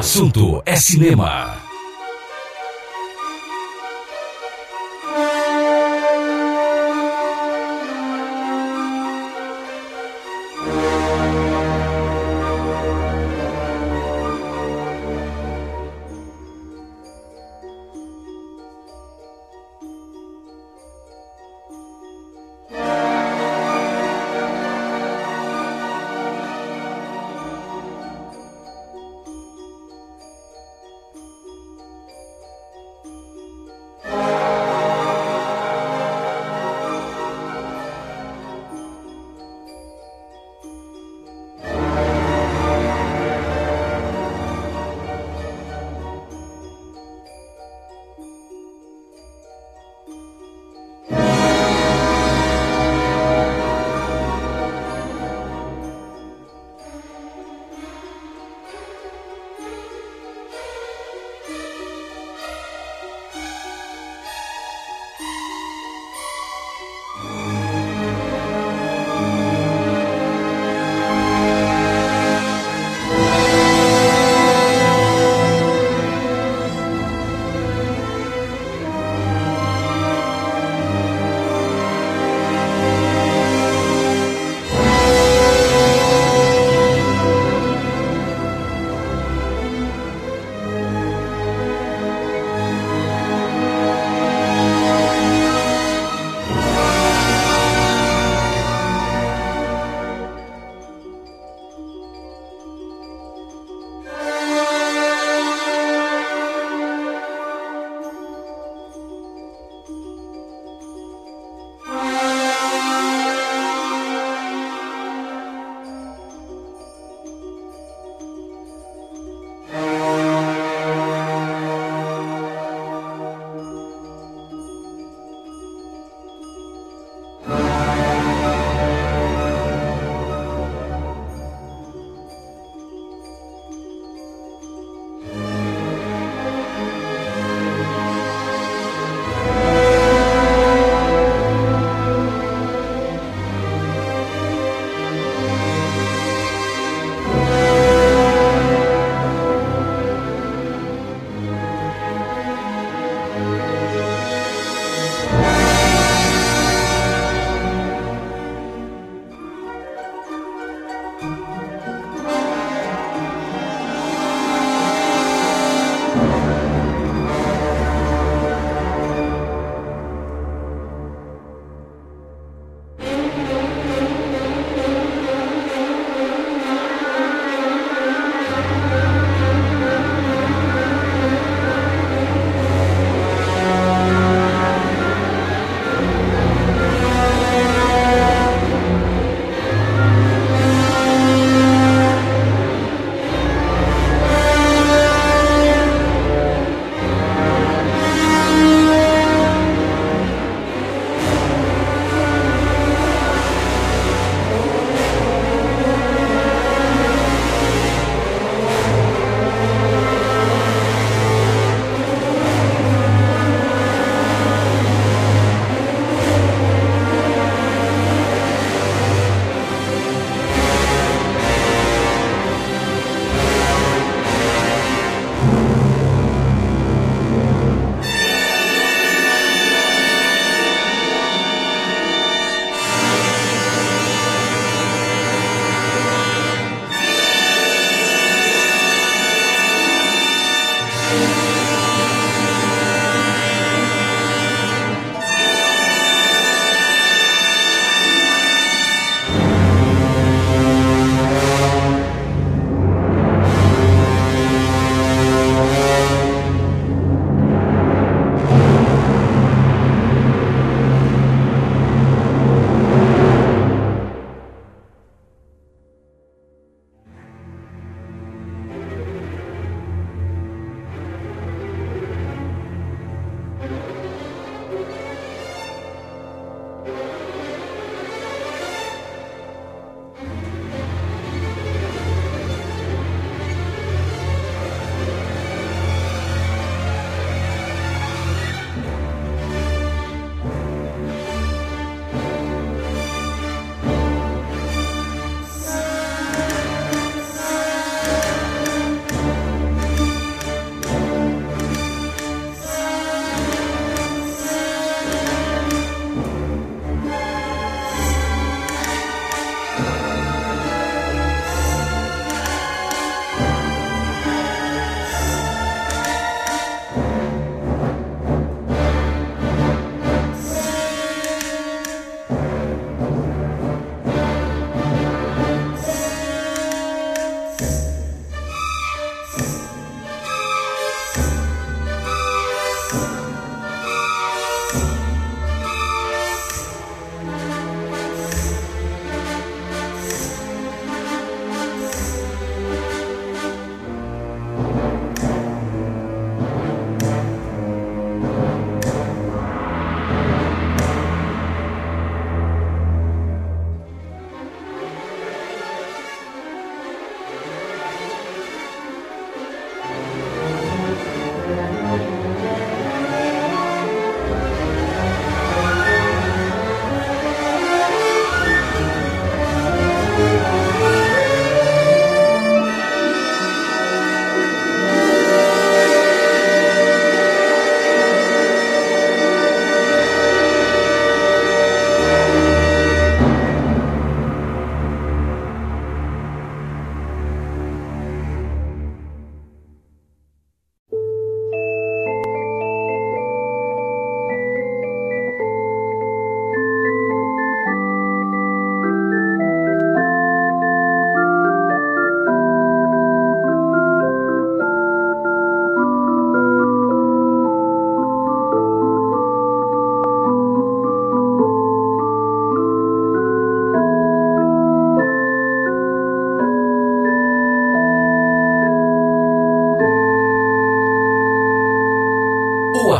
Assunto é cinema.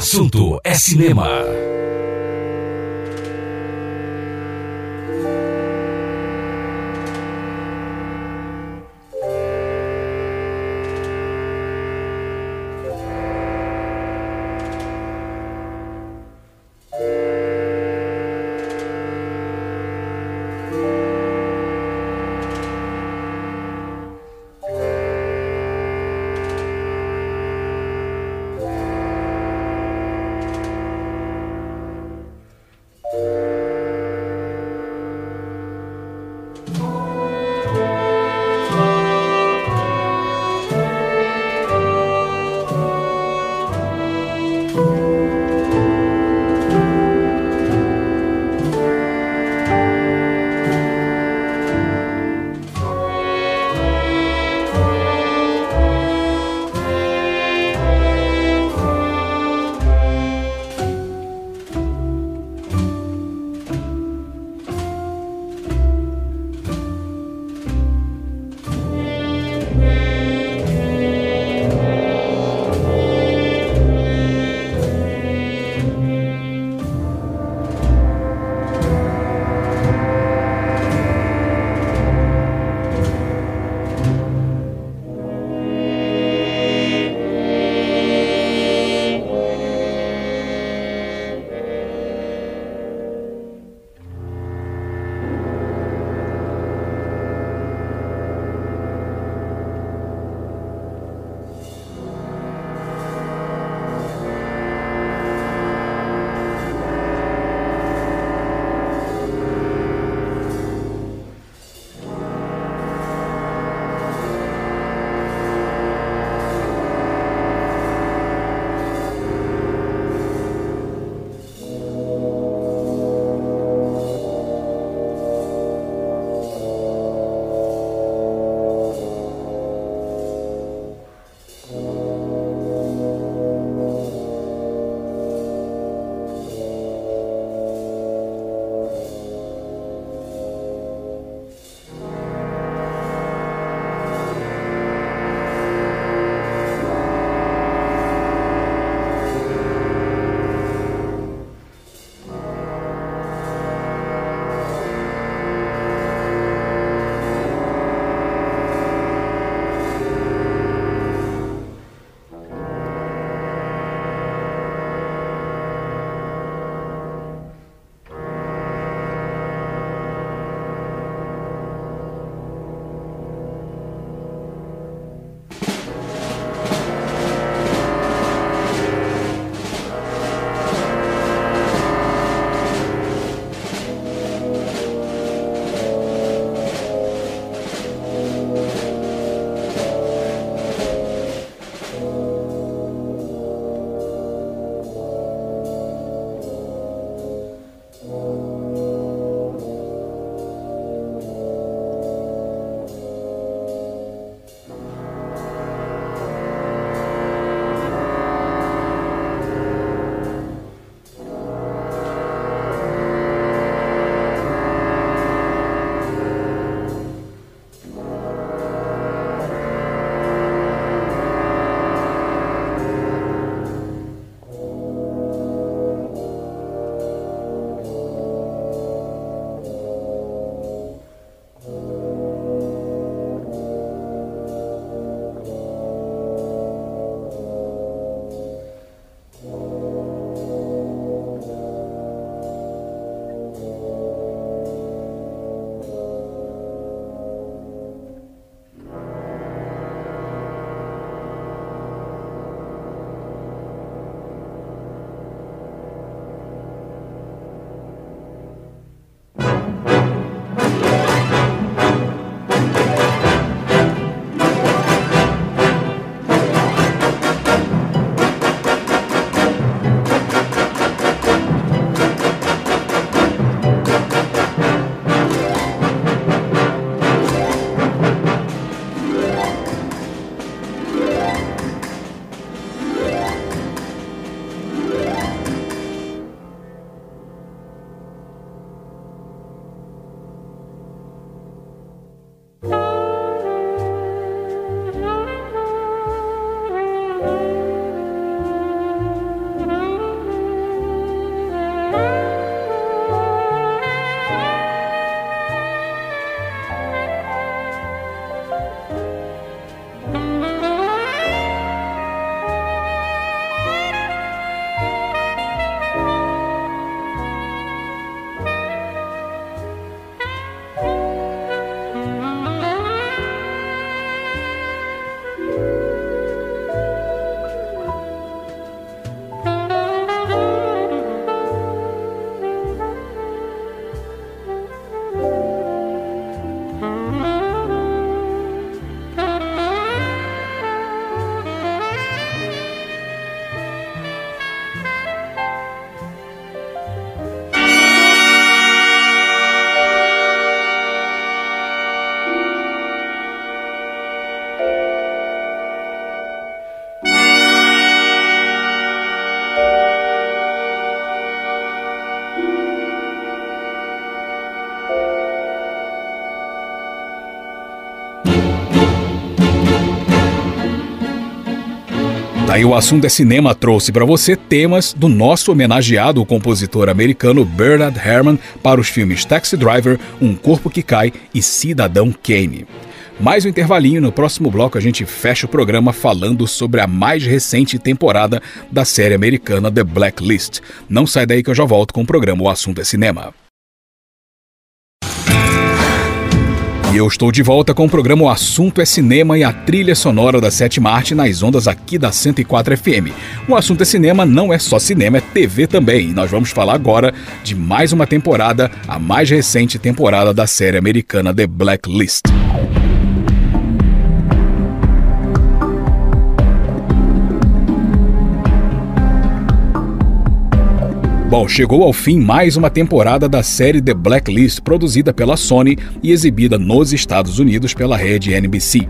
Assunto é cinema.
Aí o assunto é cinema trouxe para você temas do nosso homenageado compositor americano Bernard Herrmann para os filmes Taxi Driver, Um Corpo que Cai e Cidadão Kane. Mais um intervalinho, no próximo bloco a gente fecha o programa falando sobre a mais recente temporada da série americana The Blacklist. Não sai daí que eu já volto com o programa O Assunto é Cinema. Eu estou de volta com o programa O Assunto é Cinema e a trilha sonora da Sétima Arte nas ondas aqui da 104 FM. O Assunto é Cinema não é só cinema, é TV também. E nós vamos falar agora de mais uma temporada, a mais recente temporada da série americana The Blacklist. Bom, chegou ao fim mais uma temporada da série The Blacklist, produzida pela Sony e exibida nos Estados Unidos pela rede NBC.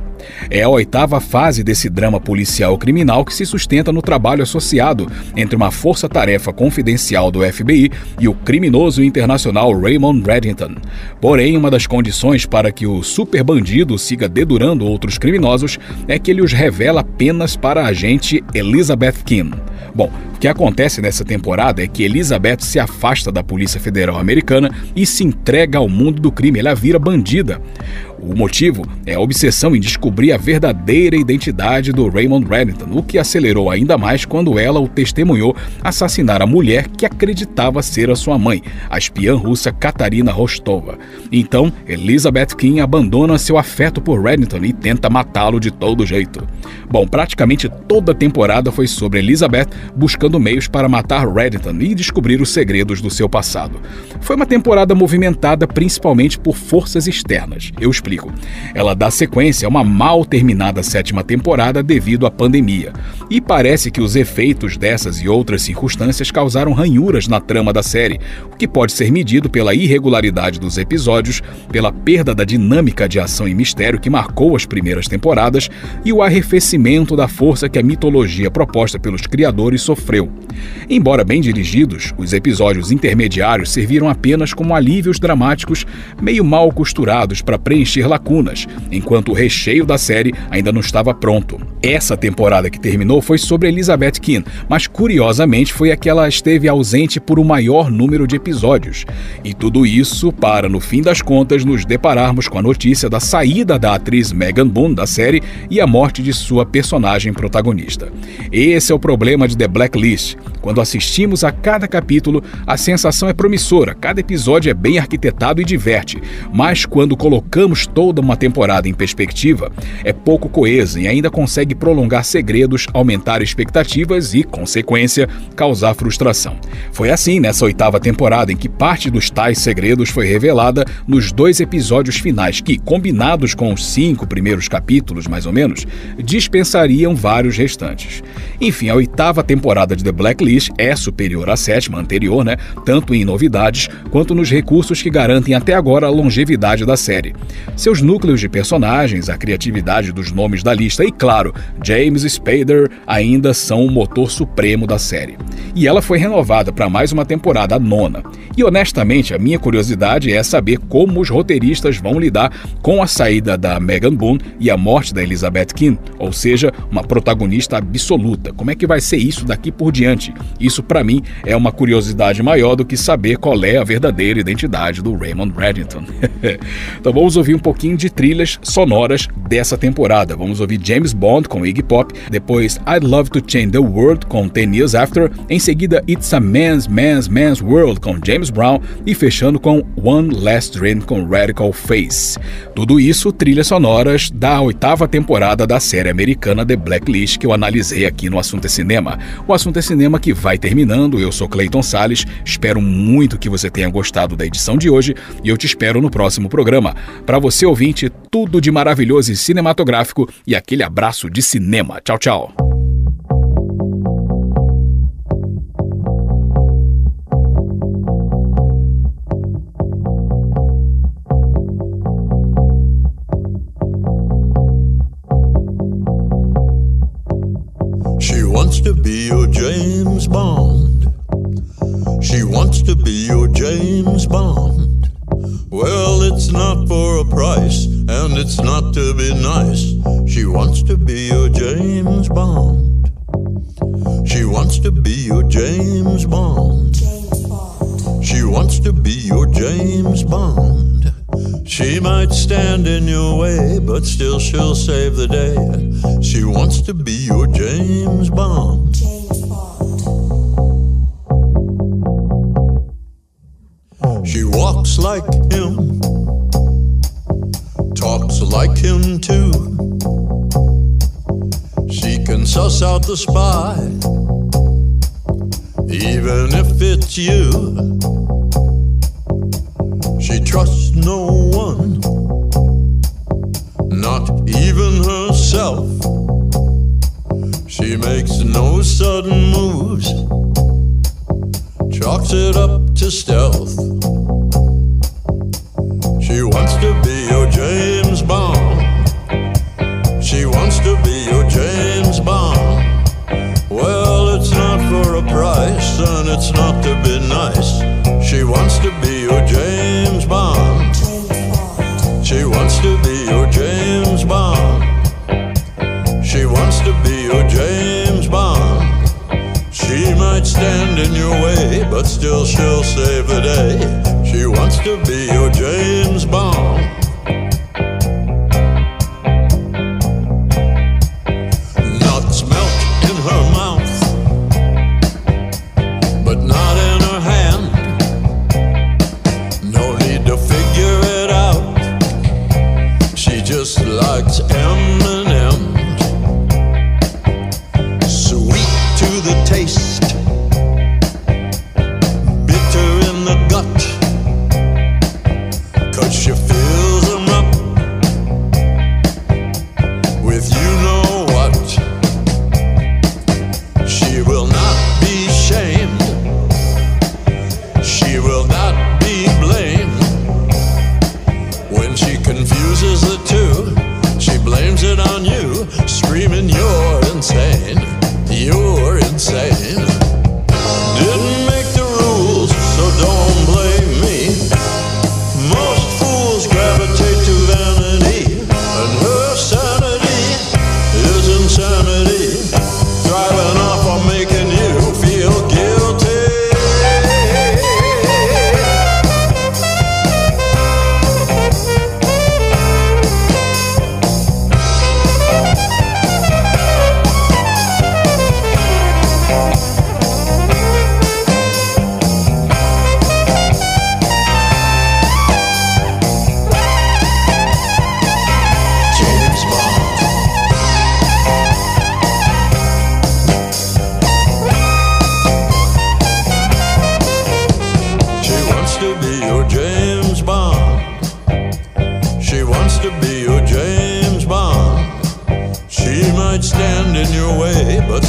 É a oitava fase desse drama policial criminal que se sustenta no trabalho associado entre uma força-tarefa confidencial do FBI e o criminoso internacional Raymond Reddington. Porém, uma das condições para que o super bandido siga dedurando outros criminosos é que ele os revela apenas para a agente Elizabeth Keane. Bom, o que acontece nessa temporada é que Elizabeth se afasta da Polícia Federal Americana e se entrega ao mundo do crime. Ela vira bandida. O motivo é a obsessão em descobrir a verdadeira identidade do Raymond Reddington, o que acelerou ainda mais quando ela o testemunhou assassinar a mulher que acreditava ser a sua mãe, a espiã russa Katarina Rostova. Então, Elizabeth King abandona seu afeto por Reddington e tenta matá-lo de todo jeito. Bom, praticamente toda a temporada foi sobre Elizabeth buscando meios para matar Reddington e descobrir os segredos do seu passado. Foi uma temporada movimentada principalmente por forças externas. Eu explico. Ela dá sequência a uma mal terminada sétima temporada devido à pandemia. E parece que os efeitos dessas e outras circunstâncias causaram ranhuras na trama da série, o que pode ser medido pela irregularidade dos episódios, pela perda da dinâmica de ação e mistério que marcou as primeiras temporadas e o arrefecimento da força que a mitologia proposta pelos criadores sofreu. Embora bem dirigidos, os episódios intermediários serviram apenas como alívios dramáticos meio mal costurados para preencher lacunas, enquanto o recheio da série ainda não estava pronto. Essa temporada que terminou foi sobre Elizabeth Keane, mas curiosamente foi a que ela esteve ausente por o maior número de episódios. E tudo isso para, no fim das contas, nos depararmos com a notícia da saída da atriz Megan Boone da série e a morte de sua personagem protagonista. Esse é o problema de The Blacklist. Quando assistimos a cada capítulo, a sensação é promissora, cada episódio é bem arquitetado e diverte, mas quando colocamos toda uma temporada em perspectiva, é pouco coesa e ainda consegue prolongar segredos, aumentar expectativas e, consequência, causar frustração. Foi assim nessa oitava temporada em que parte dos tais segredos foi revelada nos dois episódios finais que, combinados com os cinco primeiros capítulos, mais ou menos, dispensariam vários restantes. Enfim, a oitava temporada de The Blacklist é superior à sétima anterior, né? Tanto em novidades quanto nos recursos que garantem até agora a longevidade da série. Seus núcleos de personagens, a criatividade dos nomes da lista e, claro, James Spader ainda são o motor supremo da série. E ela foi renovada para mais uma temporada, a nona. E honestamente, a minha curiosidade é saber como os roteiristas vão lidar com a saída da Megan Boone e a morte da Elizabeth Keane, ou seja, uma protagonista absoluta. Como é que vai ser isso daqui por diante? Isso para mim é uma curiosidade maior do que saber qual é a verdadeira identidade do Raymond Reddington. então vamos ouvir um pouquinho de trilhas sonoras dessa temporada. Vamos ouvir James Bond com Iggy Pop, depois I'd Love to Change the World com Ten Years After, em seguida It's a Man's Man's Man's World com James Brown e fechando com One Last Dream com Radical Face. Tudo isso trilhas sonoras da oitava temporada da série americana The Blacklist que eu analisei aqui no Assunto é Cinema. O Assunto é Cinema que vai terminando. Eu sou Clayton Sales. Espero muito que você tenha gostado da edição de hoje e eu te espero no próximo programa. Para você ouvinte, tudo de maravilhoso e cinematográfico e aquele abraço de cinema. Tchau, tchau.
She wants to be your James Bond. She wants to be your James Bond. Well, it's not for a price, and it's not to be nice. She wants to be your James Bond. She wants to be your James Bond. James Bond. She wants to be your James Bond. She might stand in your way, but still she'll save the day. She wants to be your James Bond. James like him, talks like him too. She can suss out the spy, even if it's you. She trusts no one, not even herself. She makes no sudden moves, chalks it up to stealth.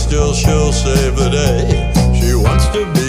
still she'll save the day. She wants to be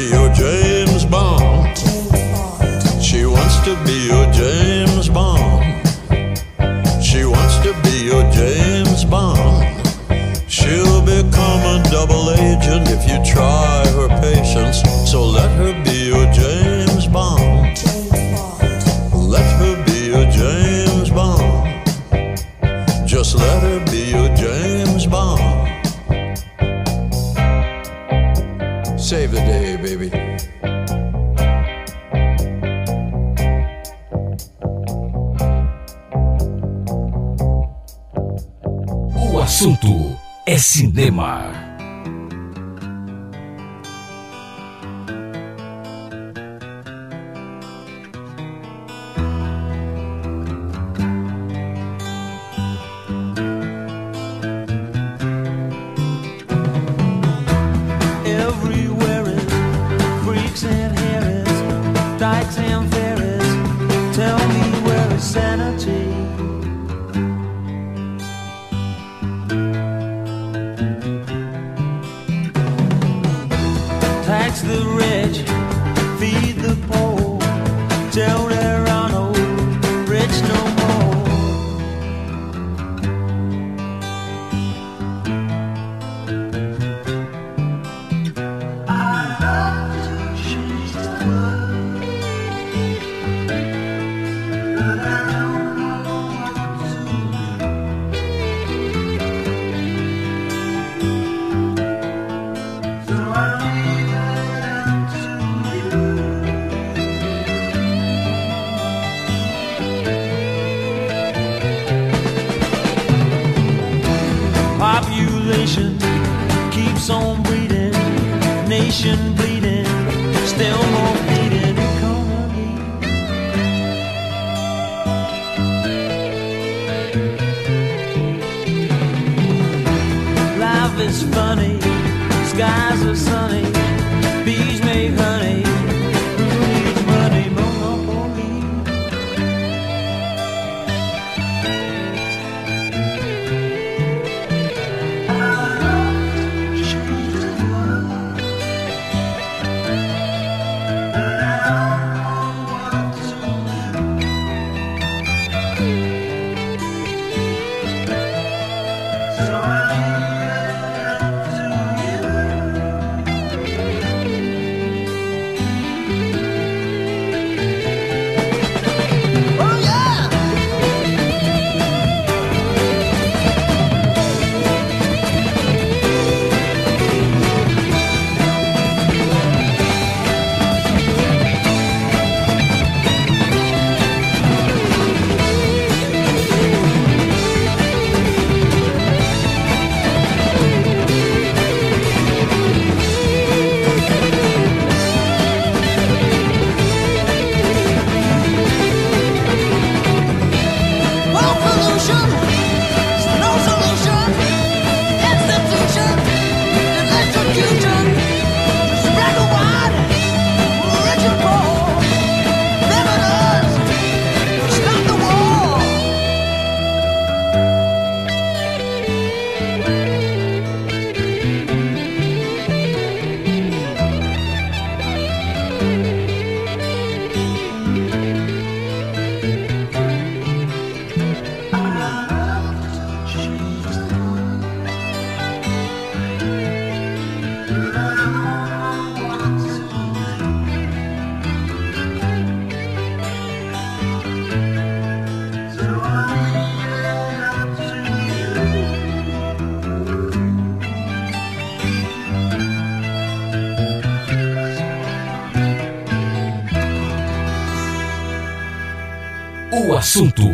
assunto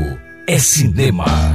é cinema.